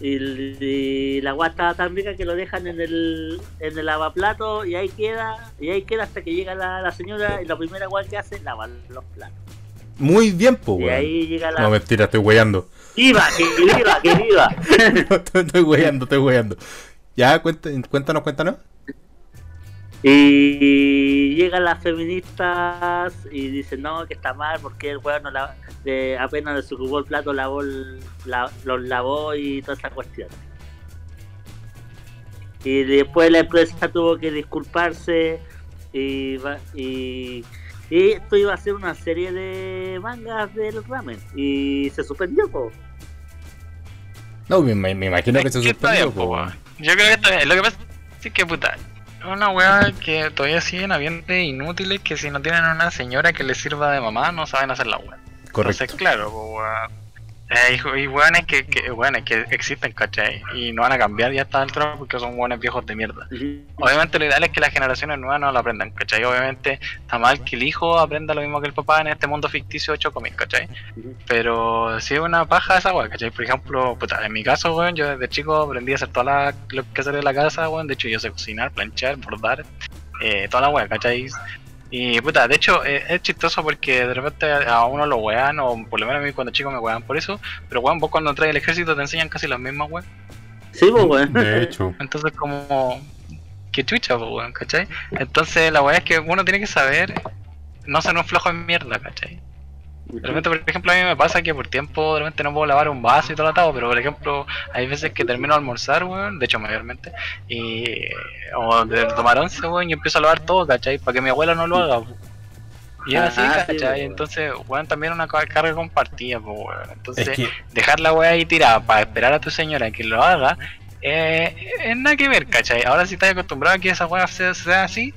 y, la guata tan rica que lo dejan en el, en el lavaplato y ahí queda, y ahí queda hasta que llega la, señora y la primera guata que hace, lavar los platos. Muy bien, pues, Y ahí llega la... No, mentira, estoy weyando. ¡Viva, que viva, que viva! (laughs) estoy weyando, estoy weyando. Ya, cuéntanos, cuéntanos. Y llegan las feministas y dicen no, que está mal porque el weón no la, de, apenas desocupó el plato, lavó los lavó y toda esa cuestión. Y después la empresa tuvo que disculparse y, y, esto iba a ser una serie de mangas del ramen y se suspendió. No, me, me imagino que se suspendió. Yo creo que está bien. Lo que pasa es que, puta, una weá que todavía siguen habiendo inútiles que si no tienen una señora que les sirva de mamá no saben hacer la weá. Correcto. Entonces, claro, pues, eh, y, weones que, que, que existen, ¿cachai? Y no van a cambiar ya hasta el trono porque son buenos viejos de mierda. Obviamente lo ideal es que las generaciones nuevas no lo aprendan, ¿cachai? Obviamente está mal que el hijo aprenda lo mismo que el papá en este mundo ficticio de Chocomil, ¿cachai? Pero si es una paja esa weá, ¿cachai? Por ejemplo, puta, en mi caso, weón, yo desde chico aprendí a hacer toda lo que hacer en la casa, weón. De hecho, yo sé cocinar, planchar, bordar, eh, toda la weá, ¿cachai? Y puta, de hecho eh, es chistoso porque de repente a uno lo wean, o por lo menos a mí cuando chico me wean por eso, pero weón, vos cuando entras al ejército te enseñan casi las mismas weón. Sí, pues weón. De hecho. (laughs) Entonces como... Que chucha, pues weón, ¿cachai? Entonces la weá es que uno tiene que saber no ser un flojo en mierda, ¿cachai? De repente, por ejemplo, a mí me pasa que por tiempo de repente no puedo lavar un vaso y todo lo atado, pero por ejemplo, hay veces que termino de almorzar, weón, de hecho mayormente, y o de tomar once, weón, y empiezo a lavar todo, ¿cachai? Para que mi abuela no lo haga. Y es así, ah, ¿cachai? Entonces, weón, también una carga compartida, pues, weón. Entonces, dejar la weá ahí tirada para esperar a tu señora que lo haga, eh, es nada que ver, ¿cachai? Ahora si estás acostumbrado a que esa weá sea, sea así,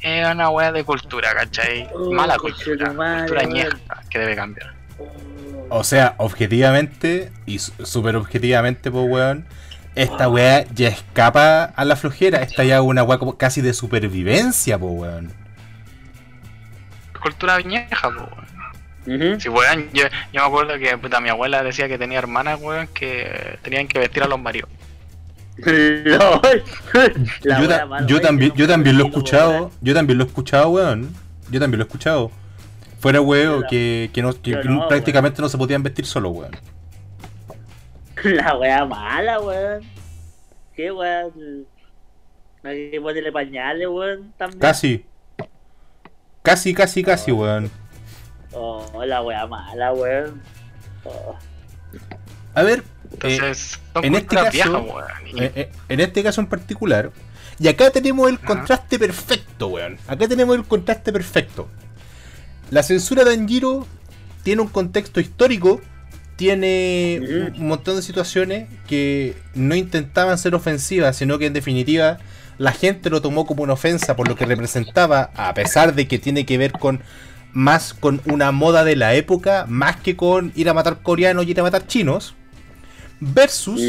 es una weá de cultura, ¿cachai? Oh, Mala cultura, cultura ñeja que debe cambiar. O sea, objetivamente y súper objetivamente, pues weón, esta weá ya escapa a la flojera. Esta ya es una weá casi de supervivencia, pues weón. Cultura ñeja, pues weón. Si weón, yo, yo, me acuerdo que puta, mi abuela decía que tenía hermanas, weón, que tenían que vestir a los maridos. (laughs) yo, también, yo también lo he escuchado, yo también lo he escuchado, weón. Yo también lo he escuchado. Fuera weón, que, que, no, prácticamente no se podían vestir solo, weón. (laughs) La wea mala, weón. ¿Qué weón? Hay que ponerle pañales, weón, también. Casi. Casi, casi, casi, weón. Oh, la wea mala, weón. Oh. A ver, entonces, en, este caso, eh, eh, en este caso en particular, y acá tenemos el contraste perfecto, weón. Acá tenemos el contraste perfecto. La censura de Anjiro tiene un contexto histórico, tiene un montón de situaciones que no intentaban ser ofensivas, sino que en definitiva la gente lo tomó como una ofensa por lo que representaba, a pesar de que tiene que ver con más con una moda de la época, más que con ir a matar coreanos y ir a matar chinos. Versus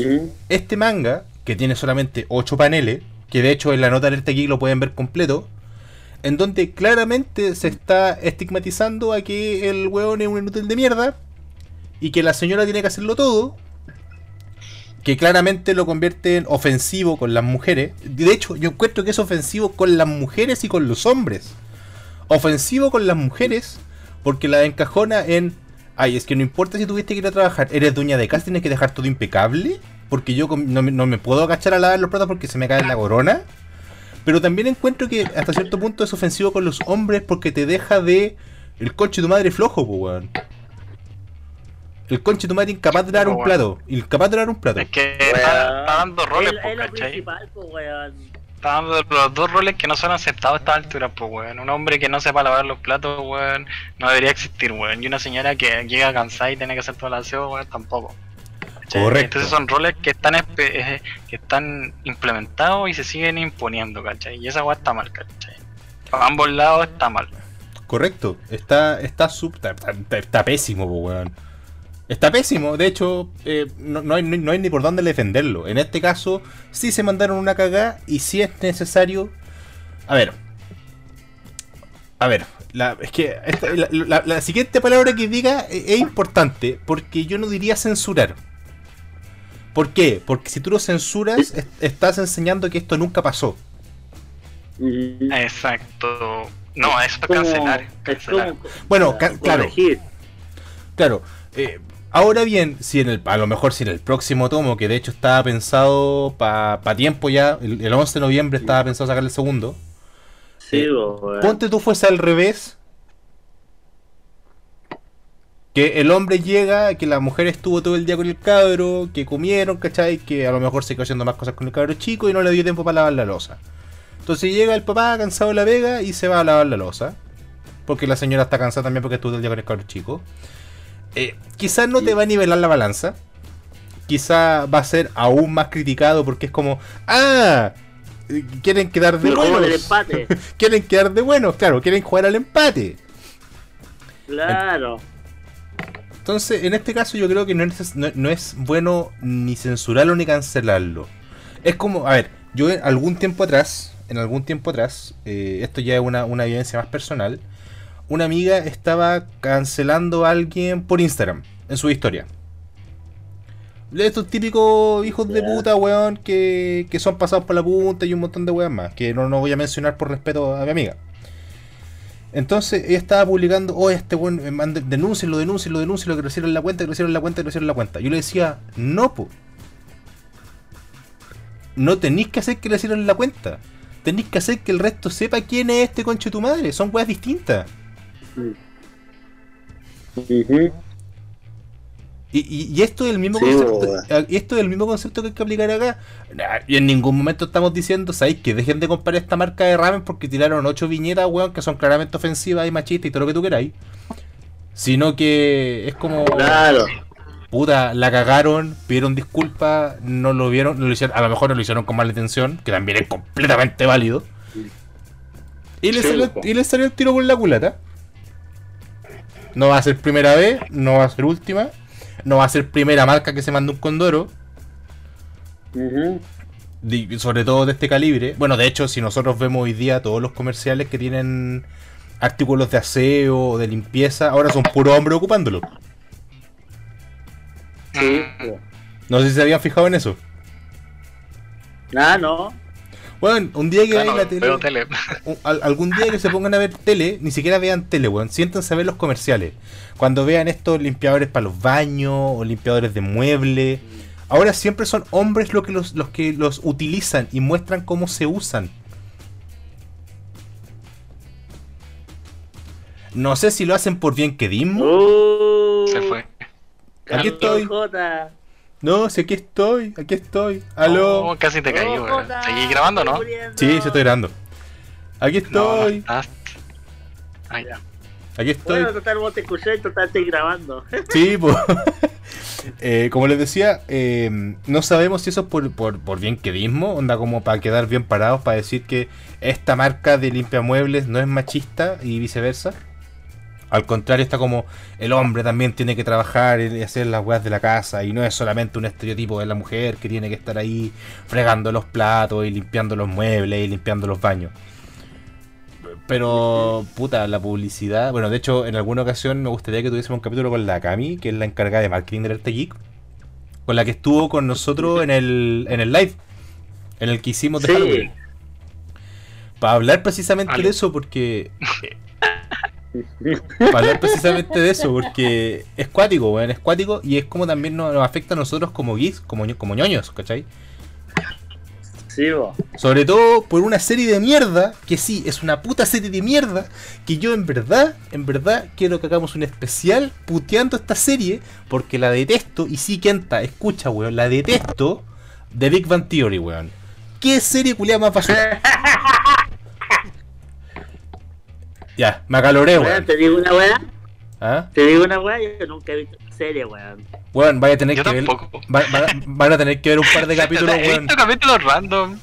este manga, que tiene solamente 8 paneles, que de hecho en la nota alerta aquí lo pueden ver completo, en donde claramente se está estigmatizando a que el weón es un inútil de mierda y que la señora tiene que hacerlo todo, que claramente lo convierte en ofensivo con las mujeres. De hecho, yo encuentro que es ofensivo con las mujeres y con los hombres. Ofensivo con las mujeres porque la encajona en Ay, es que no importa si tuviste que ir a trabajar, eres dueña de casa, tienes que dejar todo impecable. Porque yo no me, puedo agachar a lavar los platos porque se me cae la corona. Pero también encuentro que hasta cierto punto es ofensivo con los hombres porque te deja de. El conche de tu madre flojo, pues, weón. El conche de tu madre incapaz de dar un plato. Incapaz de dar un plato. Es que está, dando roles, ¿cachai? Está dando los dos roles que no son aceptados a esta altura, pues, weón. Un hombre que no sepa lavar los platos, weón, no debería existir, weón. Y una señora que llega cansada y tiene que hacer todo el aseo, weón, tampoco. Correcto. Entonces son roles que están eh, que están implementados y se siguen imponiendo, ¿cachai? Y esa weón está mal, ¿cachai? Para ambos lados está mal. Correcto, está, está, sub, está, está, pésimo, pues, weón. Está pésimo, de hecho, eh, no, hay, ni por dónde defenderlo. En este caso, sí se mandaron una cagada y si es necesario. A ver. A ver, la, es que la, siguiente palabra que diga es, importante porque yo no diría censurar. ¿Por qué? Porque si tú lo censuras, estás enseñando que esto nunca pasó. Exacto. No, eso es cancelar. bueno, claro. Claro. Eh, Ahora bien, si en el, a lo mejor si en el próximo tomo, que de hecho estaba pensado para tiempo ya, el, 11 de noviembre estaba pensado sacar el segundo. Sí, eh, Ponte tú fuese al revés. Que el hombre llega, que la mujer estuvo todo el día con el cabro, que comieron, ¿cachai? Que a lo mejor se quedó haciendo más cosas con el cabro chico y no le dio tiempo para lavar la losa. Entonces llega el papá cansado de la vega y se va a lavar la losa. Porque la señora está cansada también porque estuvo todo el día con el cabro chico. Eh, quizás no te va a nivelar la balanza, quizá va a ser aún más criticado porque es como, ah, quieren quedar de buenos. empate. (laughs) quieren quedar de buenos, claro, quieren jugar al empate. Claro. Entonces, en este caso yo creo que no es, no, es bueno ni censurarlo ni cancelarlo. Es como, a ver, yo algún tiempo atrás, en algún tiempo atrás, eh, esto ya es una, una evidencia más personal, una amiga estaba cancelando a alguien por Instagram, en su historia. Estos típicos hijos de puta, weón, que, que, son pasados por la punta y un montón de weón más, que no, no voy a mencionar por respeto a mi amiga. Entonces ella estaba publicando, oh, este weón, eh, denúncienlo, denúncienlo, denúncienlo, que crecieron la cuenta, que crecieron la cuenta, que crecieron la cuenta. Yo le decía, no, po. No tenéis que hacer que le la cuenta. Tenéis que hacer que el resto sepa quién es este concho de tu madre. Son weas distintas. Y, esto es el mismo concepto, esto es el mismo concepto que hay que aplicar acá. Y en ningún momento estamos diciendo, ¿sabéis? Que dejen de comprar esta marca de ramen porque tiraron ocho viñetas, weón, que son claramente ofensivas y machistas y todo lo que tú queráis. Sino que es como. Claro. Puta, la cagaron, pidieron disculpas, no lo vieron, lo hicieron, a lo mejor no lo hicieron con mala intención, que también es completamente válido. Y le, salió, y le salió el tiro por la culata. No va a ser primera vez, no va a ser última. No va a ser primera marca que se manda un condoro. sobre todo de este calibre. Bueno, de hecho, si nosotros vemos hoy día todos los comerciales que tienen artículos de aseo o de limpieza, ahora son puros hombres ocupándolo. No sé si se habían fijado en eso. Ah, no. Bueno, un día que vean la tele, algún día que se pongan a ver tele, ni siquiera vean tele, weón. Siéntanse a ver los comerciales. Cuando vean estos limpiadores para los baños o limpiadores de muebles. Ahora siempre son hombres los que los, los que los utilizan y muestran cómo se usan. No sé si lo hacen por bien que Uh, se fue. Aquí estoy. No, si aquí estoy, aquí estoy. Aló. Oh, casi te caí, weón. ¿Seguí grabando, no? Sí, se estoy grabando. Aquí estoy. ah, ya. Aquí estoy. Bueno, total, vos te escuché y total estoy grabando. (laughs) Sí, pues. (laughs) eh, como les decía, eh, no sabemos si eso es por, por, por bien quedismo, onda como para quedar bien parados, para decir que esta marca de limpia muebles no es machista y viceversa. Al contrario, está como el hombre también tiene que trabajar y hacer las weas de la casa y no es solamente un estereotipo de la mujer que tiene que estar ahí fregando los platos y limpiando los muebles y limpiando los baños. Pero, puta, la publicidad. Bueno, de hecho, en alguna ocasión me gustaría que tuviésemos un capítulo con la Cami, que es la encargada de marketing del Arte Geek, con la que estuvo con nosotros en el, en el live, en el que hicimos de Halloween. Para hablar precisamente de eso, porque (laughs) Para hablar precisamente de eso, porque es cuático, weón, es cuático y es como también nos, afecta a nosotros como geeks, como, como ñoños, ¿cachai? Sí, Sobre todo por una serie de mierda, que sí, es una puta serie de mierda, que yo en verdad, en verdad quiero que hagamos un especial puteando esta serie, porque la detesto, y sí, Kenta, escucha, weón, la detesto de Big Bang Theory, weón. ¿Qué serie culiada más basura? (laughs) Ya, me acaloré, weón. ¿Te digo una weá? ¿Ah? Te digo una weá, yo nunca he visto serie, weón. Weón, vaya a tener que ver. van a tener que ver un par de (laughs) capítulos, weón. He visto capítulos random.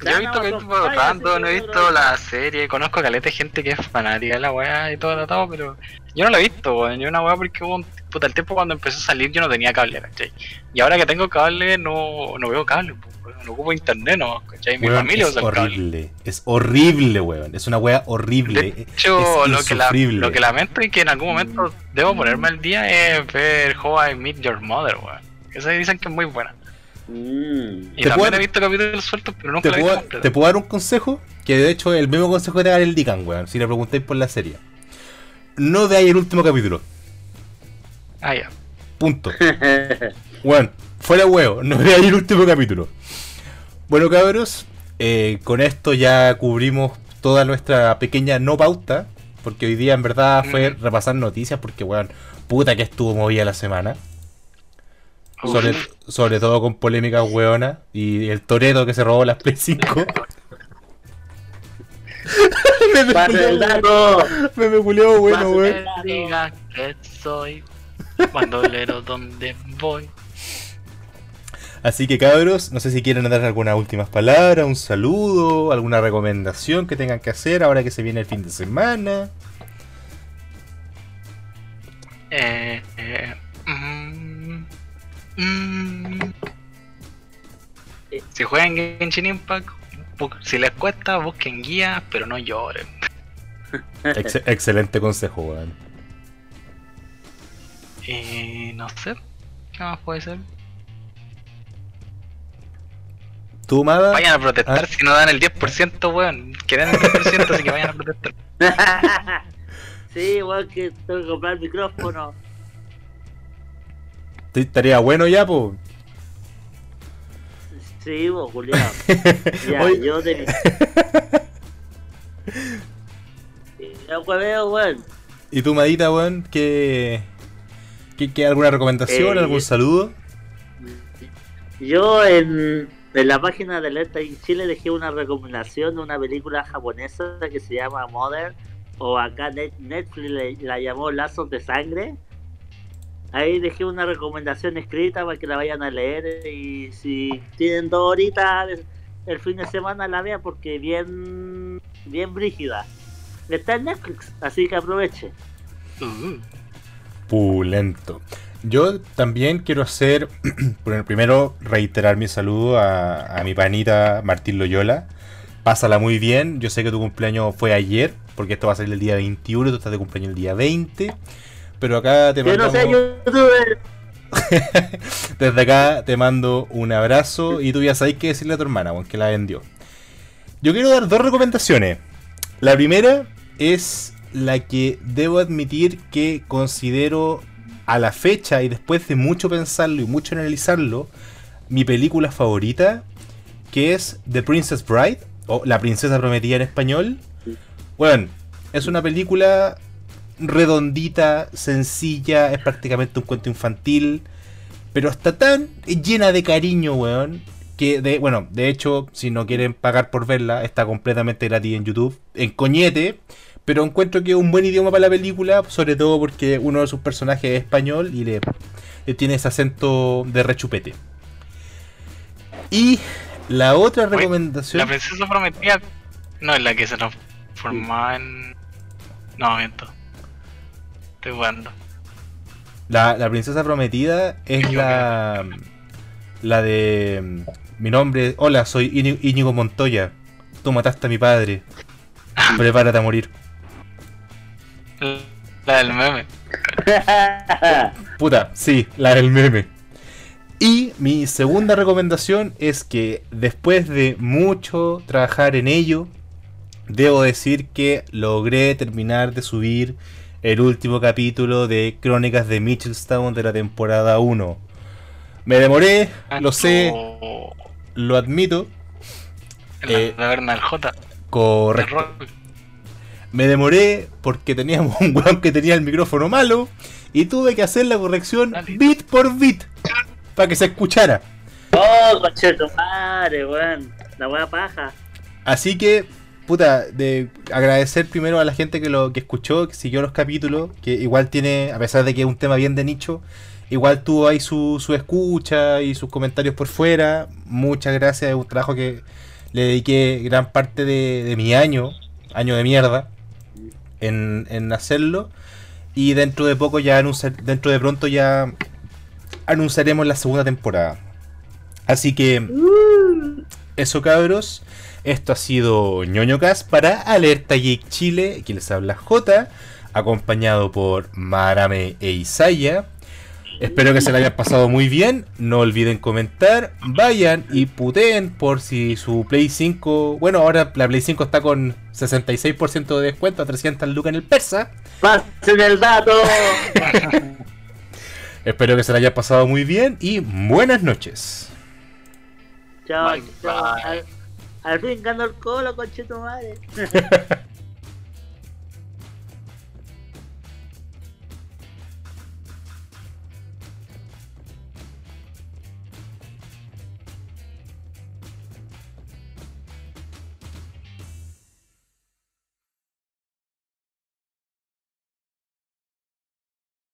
Yo he visto capítulos random, he visto la serie, conozco a caleta de gente que es fanática de la weá y todo, todo, pero yo no la he visto, weón. Yo una weá porque hubo un puta el tiempo cuando empezó a salir yo no tenía cable, ¿cachai? Y ahora que tengo cable no, no veo cable, no ocupo internet, no, ¿cachai? Mi familia es horrible, es horrible, weón, es una weá horrible. De hecho, lo, que la, lo que lamento y que en algún momento debo ponerme al día es ver How I Meet Your Mother, weón. Esa dicen que es muy buena. Mm. Y también he visto capítulos sueltos, pero nunca te he visto puedo, ¿Te puedo dar un consejo? Que de hecho es el mismo consejo que te da el Dican, weón, si le preguntáis por la serie. No veáis el último capítulo. Ah, ya. Punto. bueno, fuera huevo, no veáis el último capítulo. Bueno, cabros, eh, con esto ya cubrimos toda nuestra pequeña no pauta. Porque hoy día en verdad fue repasar noticias. Porque, weón, puta que estuvo movida la semana. Sobre, sobre todo con polémicas weonas. Y el Toreto que se robó las Play 5. (laughs) me me Me me bueno, weón. Diga que soy bandolero donde voy. Así que cabros, no sé si quieren dar algunas últimas palabras, un saludo, alguna recomendación que tengan que hacer ahora que se viene el fin de semana. Eh, eh, mm, mm. Si juegan Genshin Impact, si les cuesta, busquen guías, pero no lloren. excelente consejo, weón. Y no sé, ¿qué más puede ser? ¿Tú, Mada? Vayan a protestar ah. si no dan el 10%, weón. Que den el 10%, así que vayan a protestar. (laughs) sí, weón, que tengo que comprar el micrófono. Estaría bueno ya, pues. Sí, vos, Julián. ya, yo te. ya, veo, weón. ¿Y tú, Madita, weón? ¿Qué, qué, alguna recomendación, eh, algún saludo? Yo en en la página de Alerta en Chile dejé una recomendación de una película japonesa que se llama Mother, o acá Netflix la llamó Lazos de Sangre. Ahí dejé una recomendación escrita para que la vayan a leer y si tienen dos horitas el fin de semana la vean porque bien bien brígida. Está en Netflix, así que aproveche. Pulento. Yo también quiero hacer, (clears throat) el primero, reiterar mi saludo a, mi panita Martín Loyola. Pásala muy bien. Yo sé que tu cumpleaños fue ayer, porque esto va a salir el día 21, tú estás de cumpleaños el día 20. Pero acá te mando. (laughs) Desde acá te mando un abrazo y tú ya sabes qué decirle a tu hermana, aunque la vendió. Yo quiero dar dos recomendaciones. La primera es la que debo admitir que considero a la fecha y después de mucho pensarlo y mucho analizarlo, mi película favorita, que es The Princess Bride, o La Princesa Prometida en español. Bueno, es una película redondita, sencilla, es prácticamente un cuento infantil, pero está tan llena de cariño, weón, que de, bueno, de hecho, si no quieren pagar por verla, está completamente gratis en YouTube, en Coñete, pero encuentro que es un buen idioma para la película, sobre todo porque uno de sus personajes es español y le, tiene ese acento de rechupete. Y la otra recomendación. La princesa prometida no es la que se transformaba en. No, miento. Estoy jugando. La, la princesa prometida es la. La de. Mi nombre. Hola, soy Íñigo Montoya. Tú mataste a mi padre. (laughs) Prepárate a morir. La del meme. (laughs) Puta, sí, la del meme. Y mi segunda recomendación es que después de mucho trabajar en ello, debo decir que logré terminar de subir el último capítulo de Crónicas de Mitchellstown de la temporada 1. Me demoré, lo sé, lo admito. La eh, J. Correcto. Me demoré porque teníamos un weón que tenía el micrófono malo y tuve que hacer la corrección bit por bit para que se escuchara. Oh, tu madre, weón. La weá paja. Así que, puta, de agradecer primero a la gente que lo que escuchó, que siguió los capítulos, que igual tiene, a pesar de que es un tema bien de nicho, igual tuvo ahí su, su escucha y sus comentarios por fuera. Muchas gracias, es un trabajo que le dediqué gran parte de, de mi año, año de mierda en, hacerlo. Y dentro de poco ya dentro de pronto ya anunciaremos la segunda temporada. Así que eso cabros. Esto ha sido ñoño para Alerta Geek Chile. Aquí les habla J, acompañado por Marame e Isaya. Espero que se la hayan pasado muy bien. No olviden comentar. Vayan y puteen por si su Play 5. Bueno, ahora la Play 5 está con 66% de descuento a 300 lucas en el persa. ¡Pasen el dato! (laughs) Espero que se la haya pasado muy bien y buenas noches. Chao, chao. Al, fin ganó el colo, conche tu madre. (laughs)